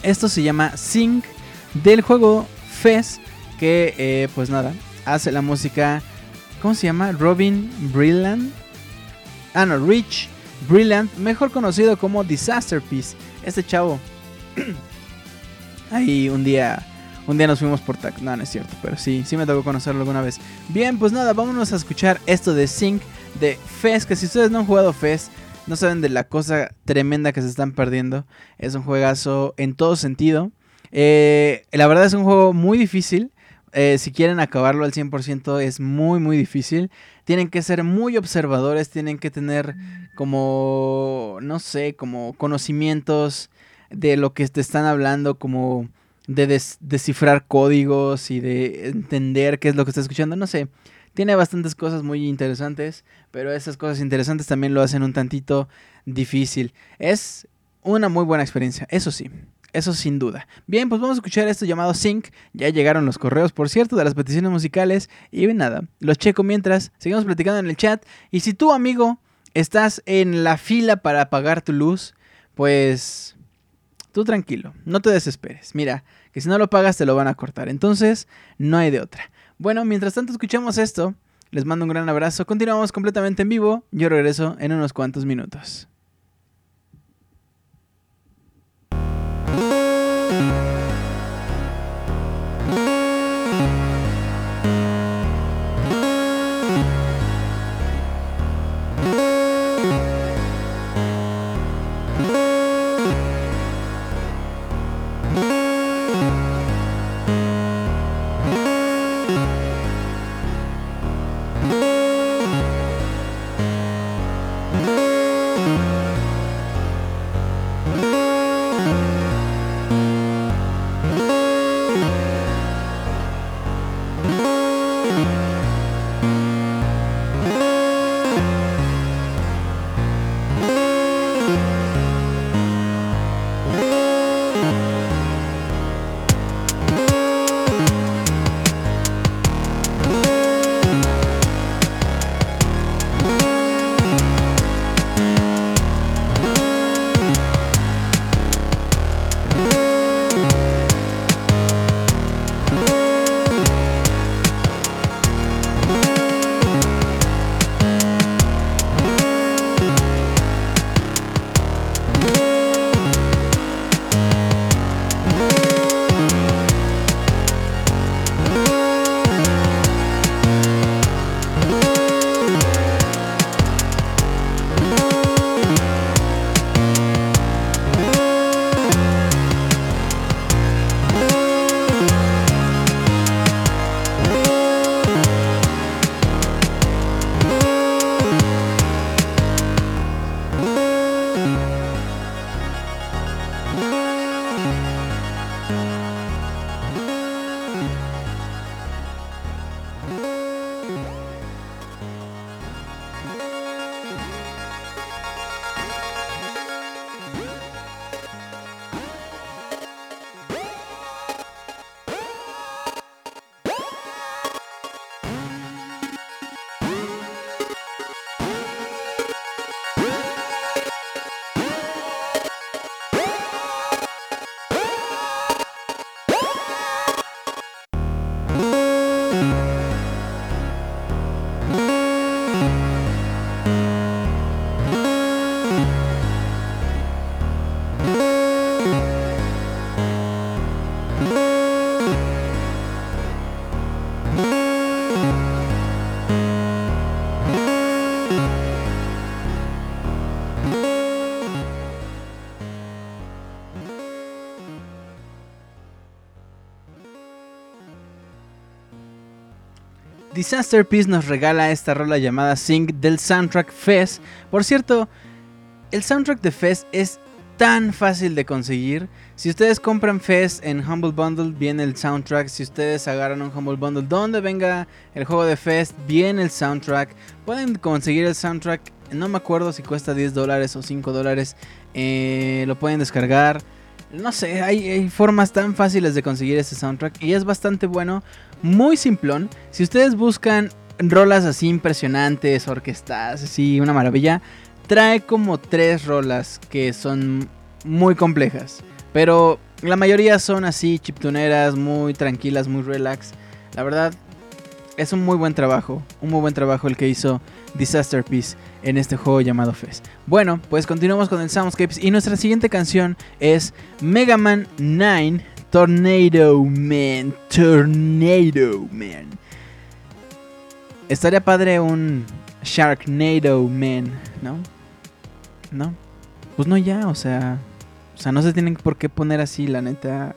Esto se llama Sync del juego Fez, que eh, pues nada, hace la música ¿Cómo se llama? Robin Brillant. Ah, no, Rich Brillant, mejor conocido como Disaster Piece. Este chavo. Ahí un día. Un día nos fuimos por tac. No, no es cierto, pero sí, sí me tocó conocerlo alguna vez. Bien, pues nada, vámonos a escuchar esto de Sync de Fez. Que si ustedes no han jugado Fez, no saben de la cosa tremenda que se están perdiendo. Es un juegazo en todo sentido. Eh, la verdad es un juego muy difícil. Eh, si quieren acabarlo al 100% es muy muy difícil. Tienen que ser muy observadores, tienen que tener como, no sé, como conocimientos de lo que te están hablando, como de descifrar códigos y de entender qué es lo que está escuchando, no sé. Tiene bastantes cosas muy interesantes, pero esas cosas interesantes también lo hacen un tantito difícil. Es una muy buena experiencia, eso sí. Eso sin duda. Bien, pues vamos a escuchar esto llamado Sync. Ya llegaron los correos, por cierto, de las peticiones musicales. Y nada, los checo mientras. Seguimos platicando en el chat. Y si tú, amigo, estás en la fila para apagar tu luz, pues tú tranquilo, no te desesperes. Mira, que si no lo pagas te lo van a cortar. Entonces, no hay de otra. Bueno, mientras tanto escuchamos esto, les mando un gran abrazo. Continuamos completamente en vivo. Yo regreso en unos cuantos minutos. Disaster Peace nos regala esta rola llamada Sing del soundtrack Fest. Por cierto, el soundtrack de Fest es tan fácil de conseguir. Si ustedes compran Fest en Humble Bundle, viene el soundtrack. Si ustedes agarran un Humble Bundle donde venga el juego de Fest, viene el soundtrack. Pueden conseguir el soundtrack. No me acuerdo si cuesta 10 dólares o 5 dólares. Eh, lo pueden descargar. No sé, hay, formas tan fáciles de conseguir ese soundtrack y es bastante bueno muy simplón. Si ustedes buscan rolas así impresionantes, orquestadas, así, una maravilla, trae como tres rolas que son muy complejas. Pero la mayoría son así, chiptuneras, muy tranquilas, muy relax. La verdad, es un muy buen trabajo. Un muy buen trabajo el que hizo Disaster Peace en este juego llamado Fest. Bueno, pues continuamos con el Soundscapes y nuestra siguiente canción es Mega Man 9 Tornado Man. Tornado Man. Estaría padre un Sharknado Man, ¿no? ¿No? Pues no ya, o sea... O sea, no se tienen por qué poner así, la neta.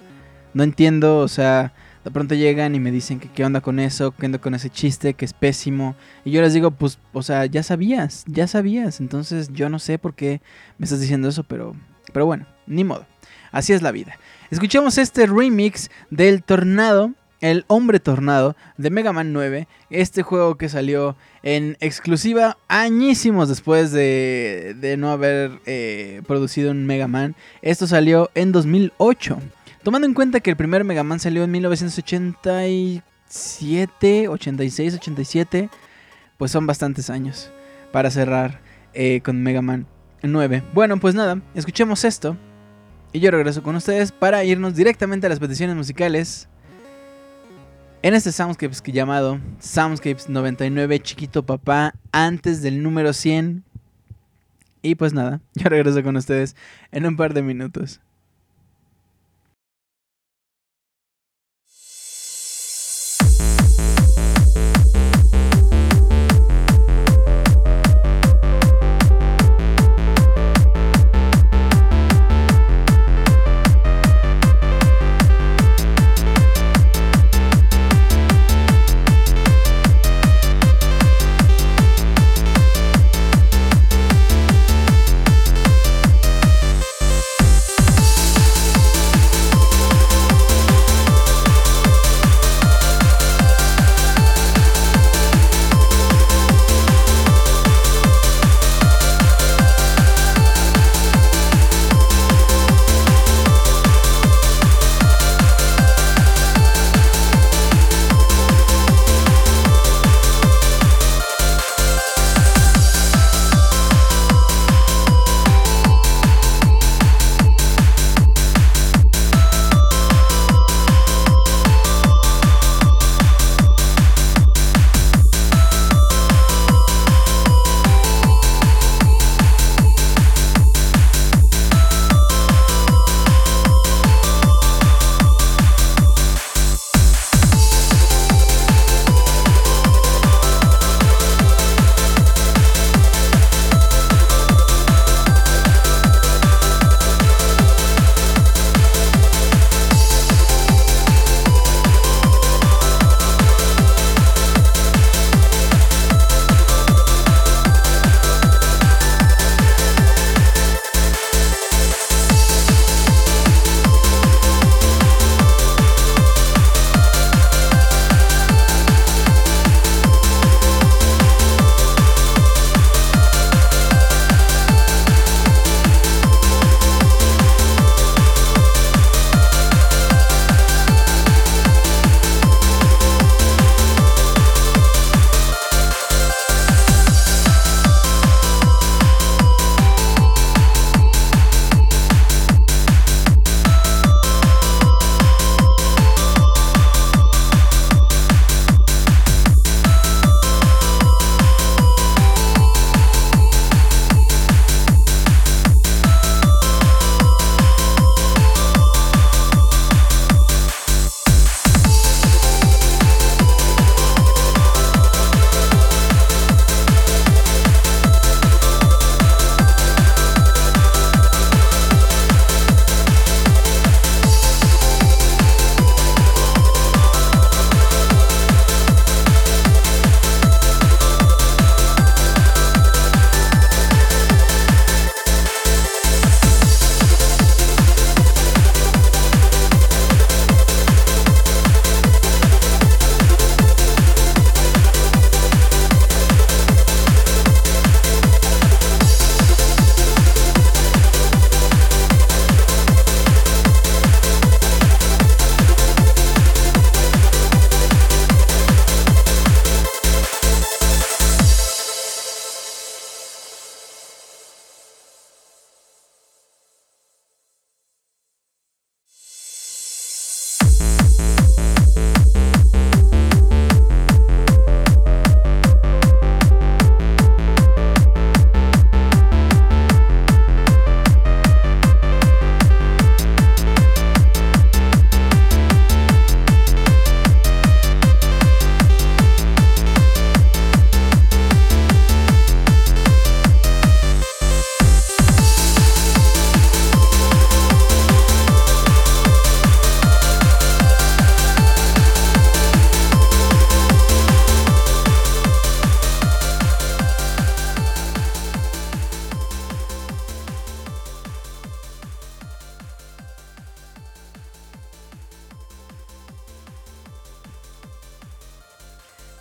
No entiendo, o sea... De pronto llegan y me dicen que qué onda con eso, qué onda con ese chiste, que es pésimo. Y yo les digo, pues, o sea, ya sabías, ya sabías. Entonces yo no sé por qué me estás diciendo eso, pero, pero bueno, ni modo. Así es la vida. Escuchemos este remix del Tornado, el Hombre Tornado de Mega Man 9, este juego que salió en exclusiva añísimos después de, no haber eh, producido un Mega Man. Esto salió en 2008. Tomando en cuenta que el primer Mega Man salió en 1987, 86, 87, pues son bastantes años para cerrar eh, con Mega Man 9. Bueno, pues nada, escuchemos esto. Y yo regreso con ustedes para irnos directamente a las peticiones musicales. En este Soundscapes llamado Soundscapes 99 Chiquito Papá antes del número 100. Y pues nada, yo regreso con ustedes en un par de minutos.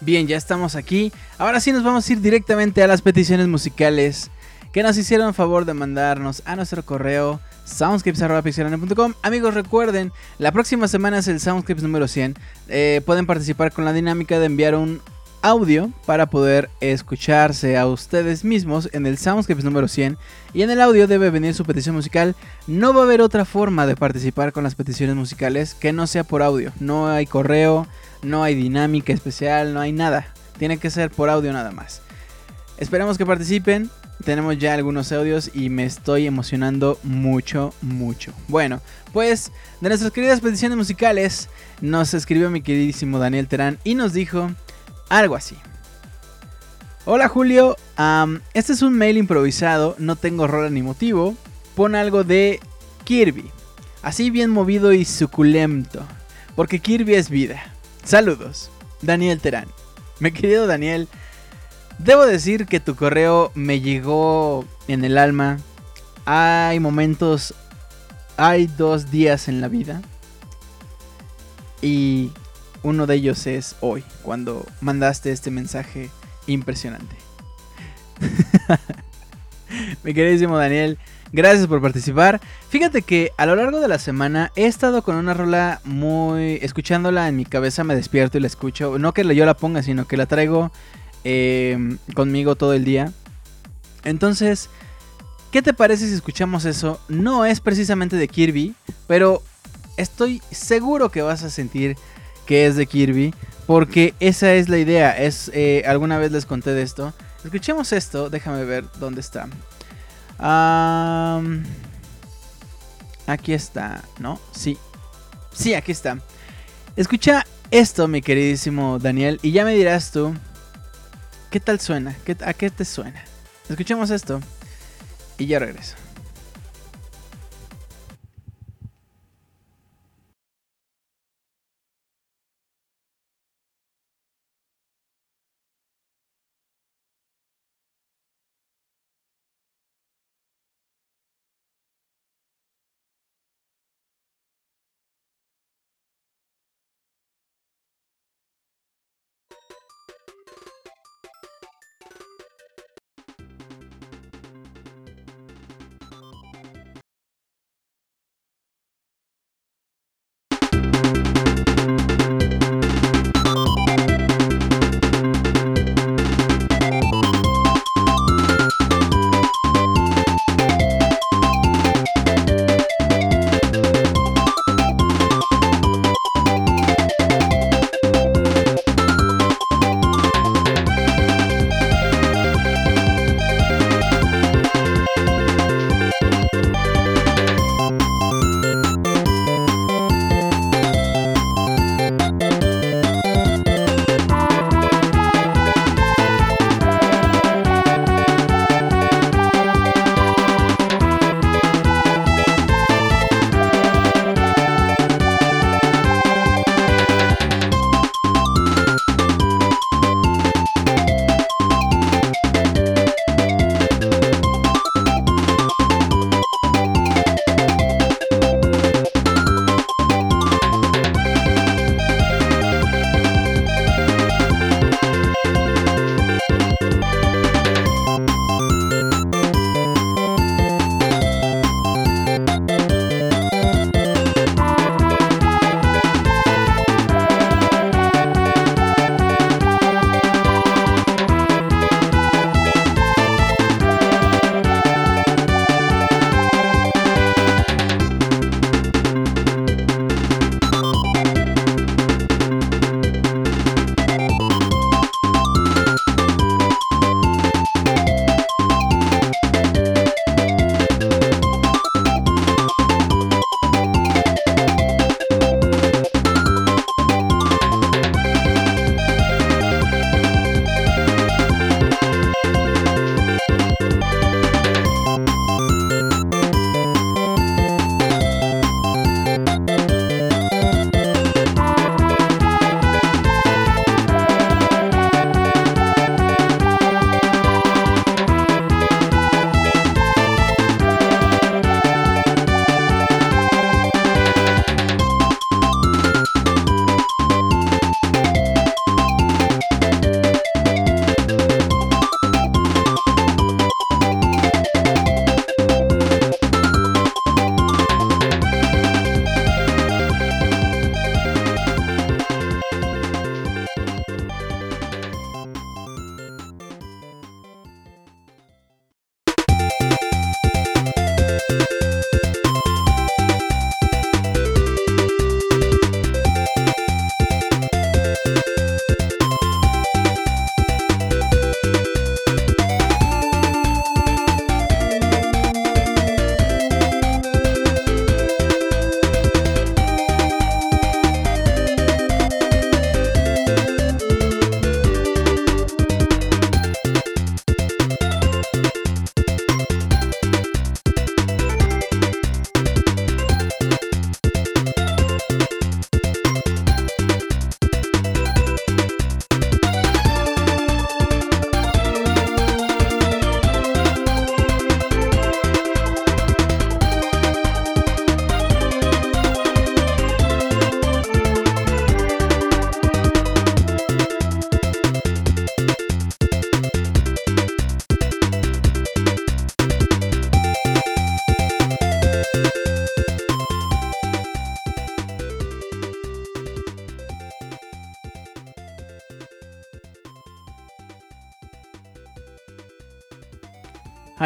Bien, ya estamos aquí. Ahora sí nos vamos a ir directamente a las peticiones musicales que nos hicieron favor de mandarnos a nuestro correo soundscapes.pixelania.com Amigos, recuerden, la próxima semana es el Soundscapes número 100. Eh, pueden participar con la dinámica de enviar un audio para poder escucharse a ustedes mismos en el Soundscapes número 100 y en el audio debe venir su petición musical. No va a haber otra forma de participar con las peticiones musicales que no sea por audio. No hay correo, no hay dinámica especial, no hay nada. Tiene que ser por audio nada más. Esperamos que participen. Tenemos ya algunos audios y me estoy emocionando mucho, mucho. Bueno, pues de nuestras queridas peticiones musicales nos escribió mi queridísimo Daniel Terán y nos dijo algo así. Hola Julio, este es un mail improvisado, no tengo rol ni motivo. Pon algo de Kirby, así bien movido y suculento, porque Kirby es vida. Saludos, Daniel Terán. Mi querido Daniel, Debo decir que tu correo me llegó en el alma. Hay momentos, hay dos días en la vida. Y uno de ellos es hoy, cuando mandaste este mensaje impresionante. Mi queridísimo Daniel, gracias por participar. Fíjate que a lo largo de la semana he estado con una rola muy... Escuchándola en mi cabeza me despierto y la escucho. No que yo la ponga, sino que la traigo Em, conmigo todo el día. Entonces, ¿qué te parece si escuchamos eso? No es precisamente de Kirby, pero estoy seguro que vas a sentir que es de Kirby, porque esa es la idea. Es eh, alguna vez les conté de esto. Escuchemos esto, déjame ver dónde está. Aquí está, ¿no? Sí. Sí, aquí está. Escucha esto, mi queridísimo Daniel, y ya me dirás tú ¿Qué tal suena? ¿A qué te suena? Escuchemos esto y ya regreso.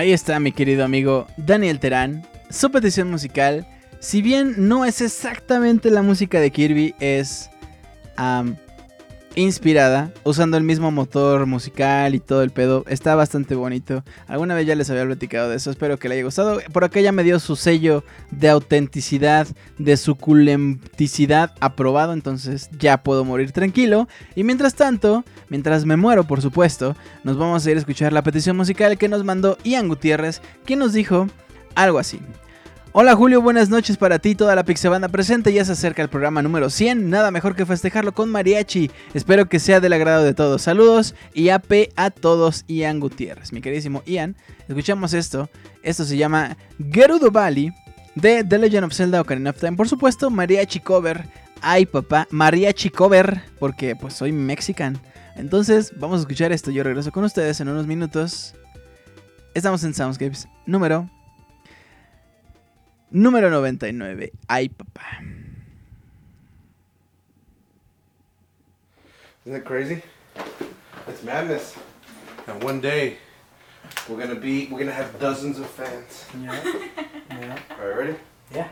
Ahí está mi querido amigo Daniel Terán, su petición musical. Si bien no es exactamente la música de Kirby, es inspirada, usando el mismo motor musical y todo el pedo. Está bastante bonito. Alguna vez ya les había platicado de eso, espero que le haya gustado. Por acá ya me dio su sello de autenticidad, de suculenticidad aprobado, entonces ya puedo morir tranquilo. Y mientras tanto, mientras me muero por supuesto, nos vamos a ir a escuchar la petición musical que nos mandó Ian Gutiérrez, quien nos dijo algo así. Hola Julio, buenas noches para ti, toda la Pixabanda presente. Ya se acerca el programa número 100. Nada mejor que festejarlo con mariachi. Espero que sea del agrado de todos. Saludos y AP a todos, Ian Gutiérrez. Mi queridísimo Ian, escuchamos esto. Esto se llama Gerudo Valley de The Legend of Zelda Ocarina of Time. Por supuesto, mariachi cover. Ay, papá, mariachi cover, porque pues soy mexican. Entonces, vamos a escuchar esto. Yo regreso con ustedes en unos minutos. Estamos en Soundscapes número Número 99. Ay, papá. Isn't it crazy? It's madness. And one day, we're gonna be, we're gonna have dozens of fans. Yeah. yeah. All right, ready? Yeah.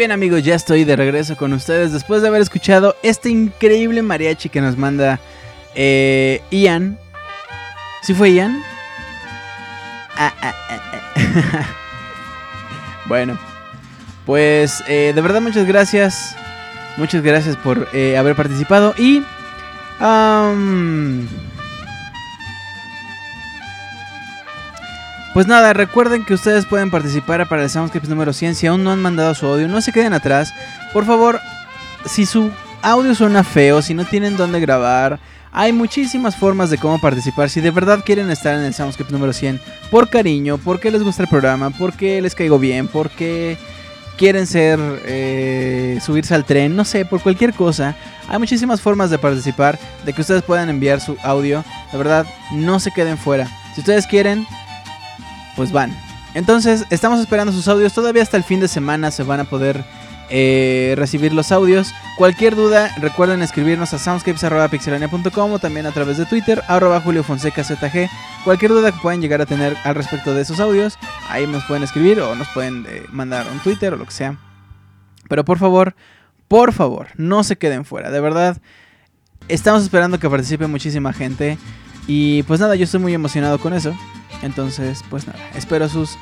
Bien amigos, ya estoy de regreso con ustedes después de haber escuchado este increíble mariachi que nos manda eh, Ian. ¿Sí fue Ian? Ah, ah, ah, bueno, pues eh, de verdad muchas gracias. Muchas gracias por eh, haber participado y... Pues nada, recuerden que ustedes pueden participar para el Soundscapes número 100. Si aún no han mandado su audio, no se queden atrás. Por favor, si su audio suena feo, si no tienen dónde grabar, hay muchísimas formas de cómo participar. Si de verdad quieren estar en el Soundscape número 100, por cariño, porque les gusta el programa, porque les caigo bien, porque quieren ser, eh, subirse al tren, no sé, por cualquier cosa. Hay muchísimas formas de participar, de que ustedes puedan enviar su audio. De verdad, no se queden fuera. Si ustedes quieren, pues van. Entonces, estamos esperando sus audios. Todavía hasta el fin de semana se van a poder eh, recibir los audios. Cualquier duda, recuerden escribirnos a soundscapes.pixelania.com o también a través de Twitter, arroba Julio Fonseca ZG. Cualquier duda que puedan llegar a tener al respecto de esos audios, ahí nos pueden escribir o nos pueden eh, mandar un Twitter o lo que sea. Pero por favor, por favor, no se queden fuera. De verdad, estamos esperando que participe muchísima gente. Y pues nada, yo estoy muy emocionado con eso. Entonces, pues nada, espero sus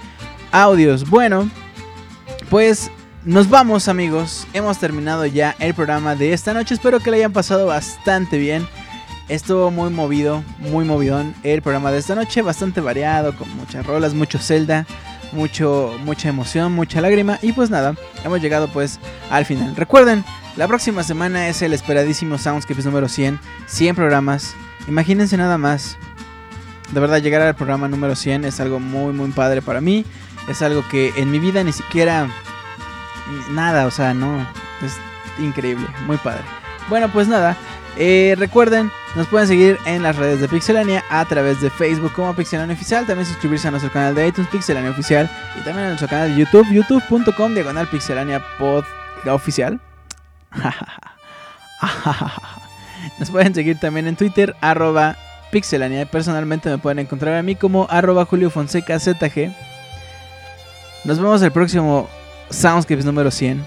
audios. Bueno, pues nos vamos amigos. Hemos terminado ya el programa de esta noche. Espero que le hayan pasado bastante bien. Estuvo muy movido, muy movidón el programa de esta noche, bastante variado, con muchas rolas, mucho Zelda, mucho, mucha emoción, mucha lágrima. Y pues nada, hemos llegado pues al final. Recuerden, la próxima semana es el esperadísimo Soundscapes número 100, 100 programas. Imagínense nada más de verdad, llegar al programa número 100 es algo muy, muy padre para mí. Es algo que en mi vida ni siquiera... Nada, o sea, no. Es increíble, muy padre. Bueno, pues nada. Eh, recuerden, nos pueden seguir en las redes de Pixelania a través de Facebook como Pixelania Oficial. También suscribirse a nuestro canal de iTunes Pixelania Oficial. Y también a nuestro canal de YouTube, youtube.com diagonal Pixelania Pod Oficial. nos pueden seguir también en Twitter, arroba Pixelania. Personalmente me pueden encontrar a mí como arroba Julio Fonseca ZG. Nos vemos el próximo Soundscapes número 100.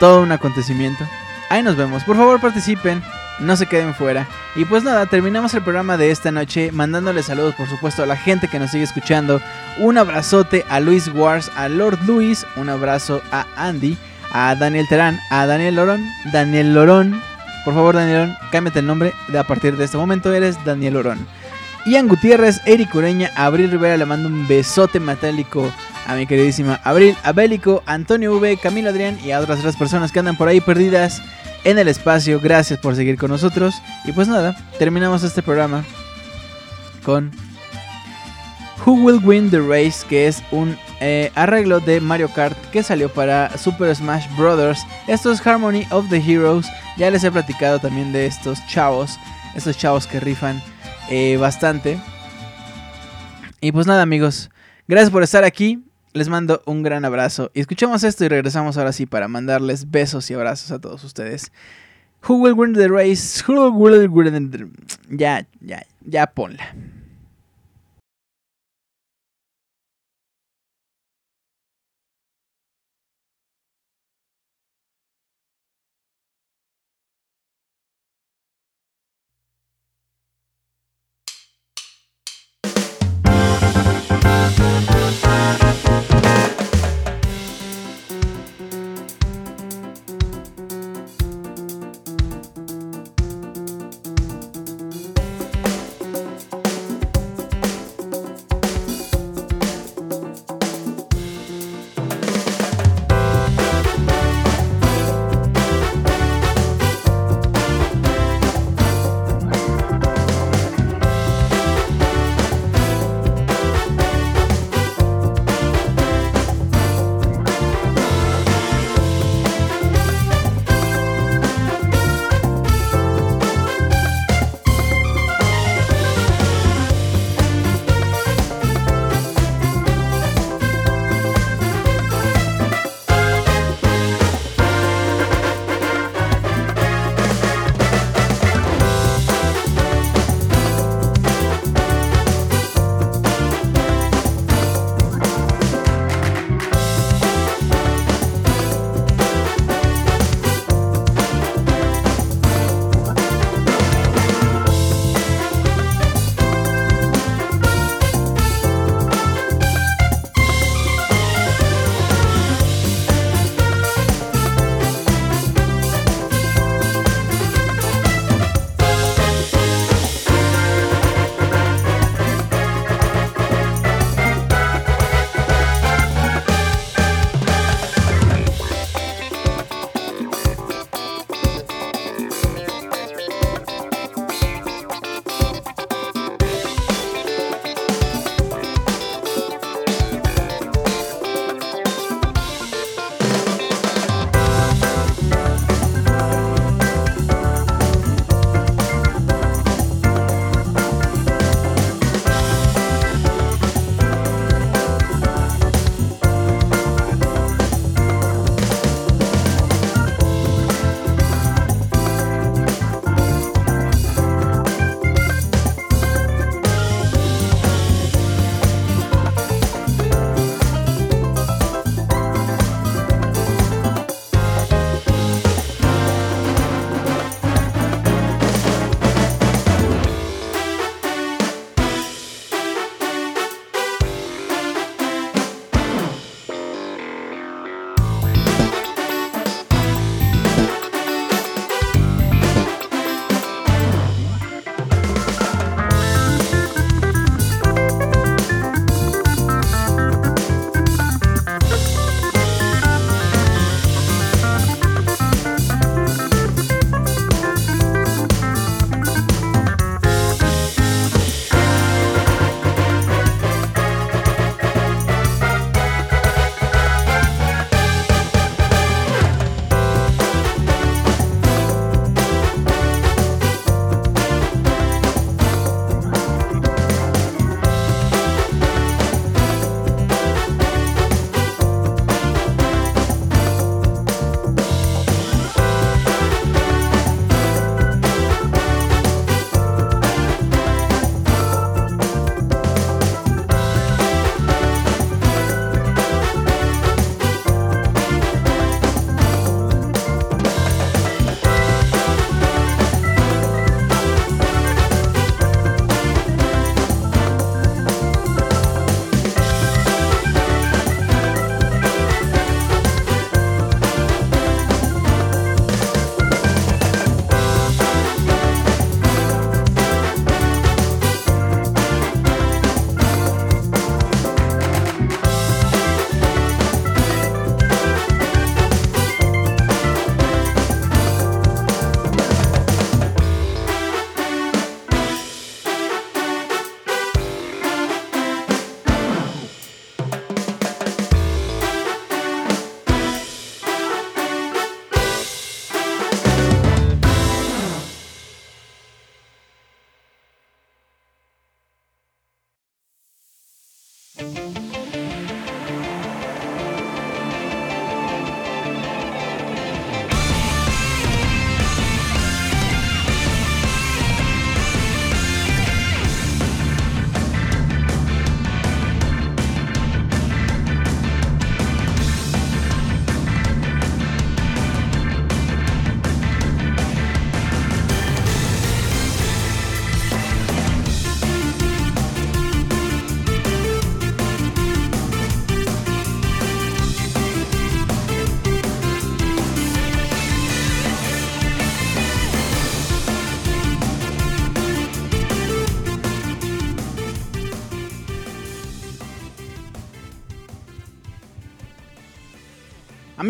Todo un acontecimiento. Ahí nos vemos. Por favor participen. No se queden fuera. Y pues nada, terminamos el programa de esta noche mandándole saludos por supuesto a la gente que nos sigue escuchando. Un abrazote a Luis Wars, a Lord Luis, un abrazo a Andy, a Daniel Terán, a Daniel Lorón, Daniel Lorón, por favor, Daniel cámbiate el nombre. De a partir de este momento eres Daniel Orón. Ian Gutiérrez, Eric Ureña, Abril Rivera le mando un besote metálico a mi queridísima Abril, Abélico, Antonio V, Camilo Adrián y a otras tres personas que andan por ahí perdidas en el espacio. Gracias por seguir con nosotros. Y pues nada, terminamos este programa con Who Will Win the Race, que es un eh, arreglo de Mario Kart que salió para Super Smash Bros. Esto es Harmony of the Heroes. Ya les he platicado también de estos chavos, estos chavos que rifan eh, bastante. Y pues nada amigos, gracias por estar aquí. Les mando un gran abrazo. Y escuchamos esto y regresamos ahora sí para mandarles besos y abrazos a todos ustedes. Who will win the race? Who will win the... Ya, ya, ya ponla.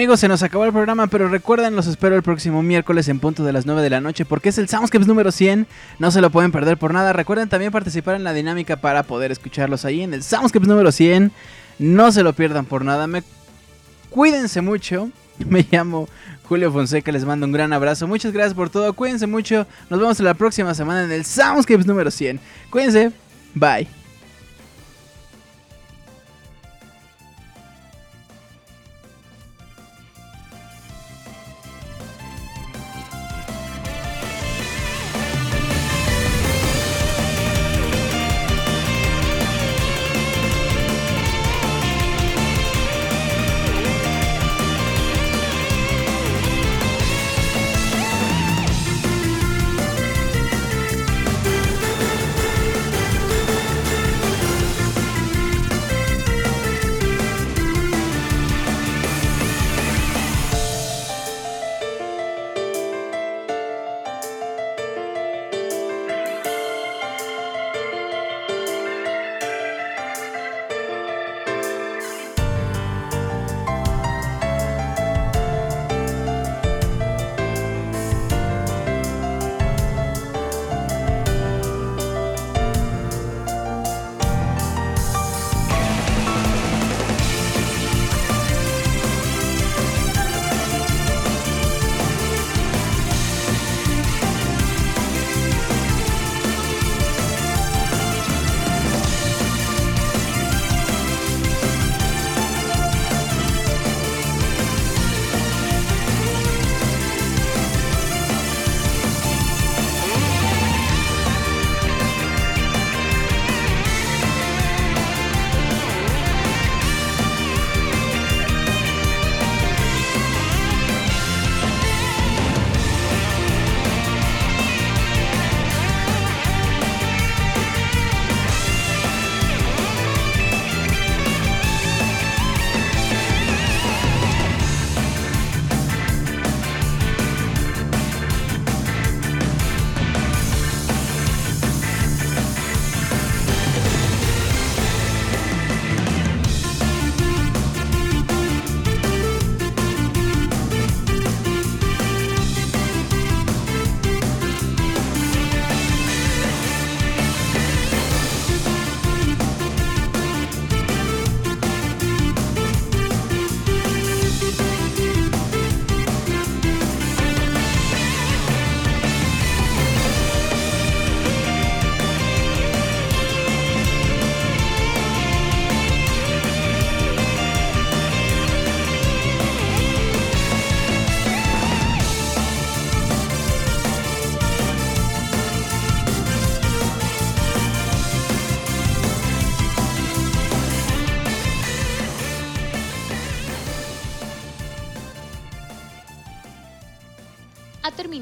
Amigos, se nos acabó el programa, pero recuerden, los espero el próximo miércoles en punto de las 9 de la noche porque es el Soundscapes número 100. No se lo pueden perder por nada. Recuerden también participar en la dinámica para poder escucharlos ahí en el Soundscapes número 100. No se lo pierdan por nada. Me... Cuídense mucho. Me llamo Julio Fonseca, les mando un gran abrazo. Muchas gracias por todo. Cuídense mucho. Nos vemos la próxima semana en el Soundscapes número 100. Cuídense. Bye.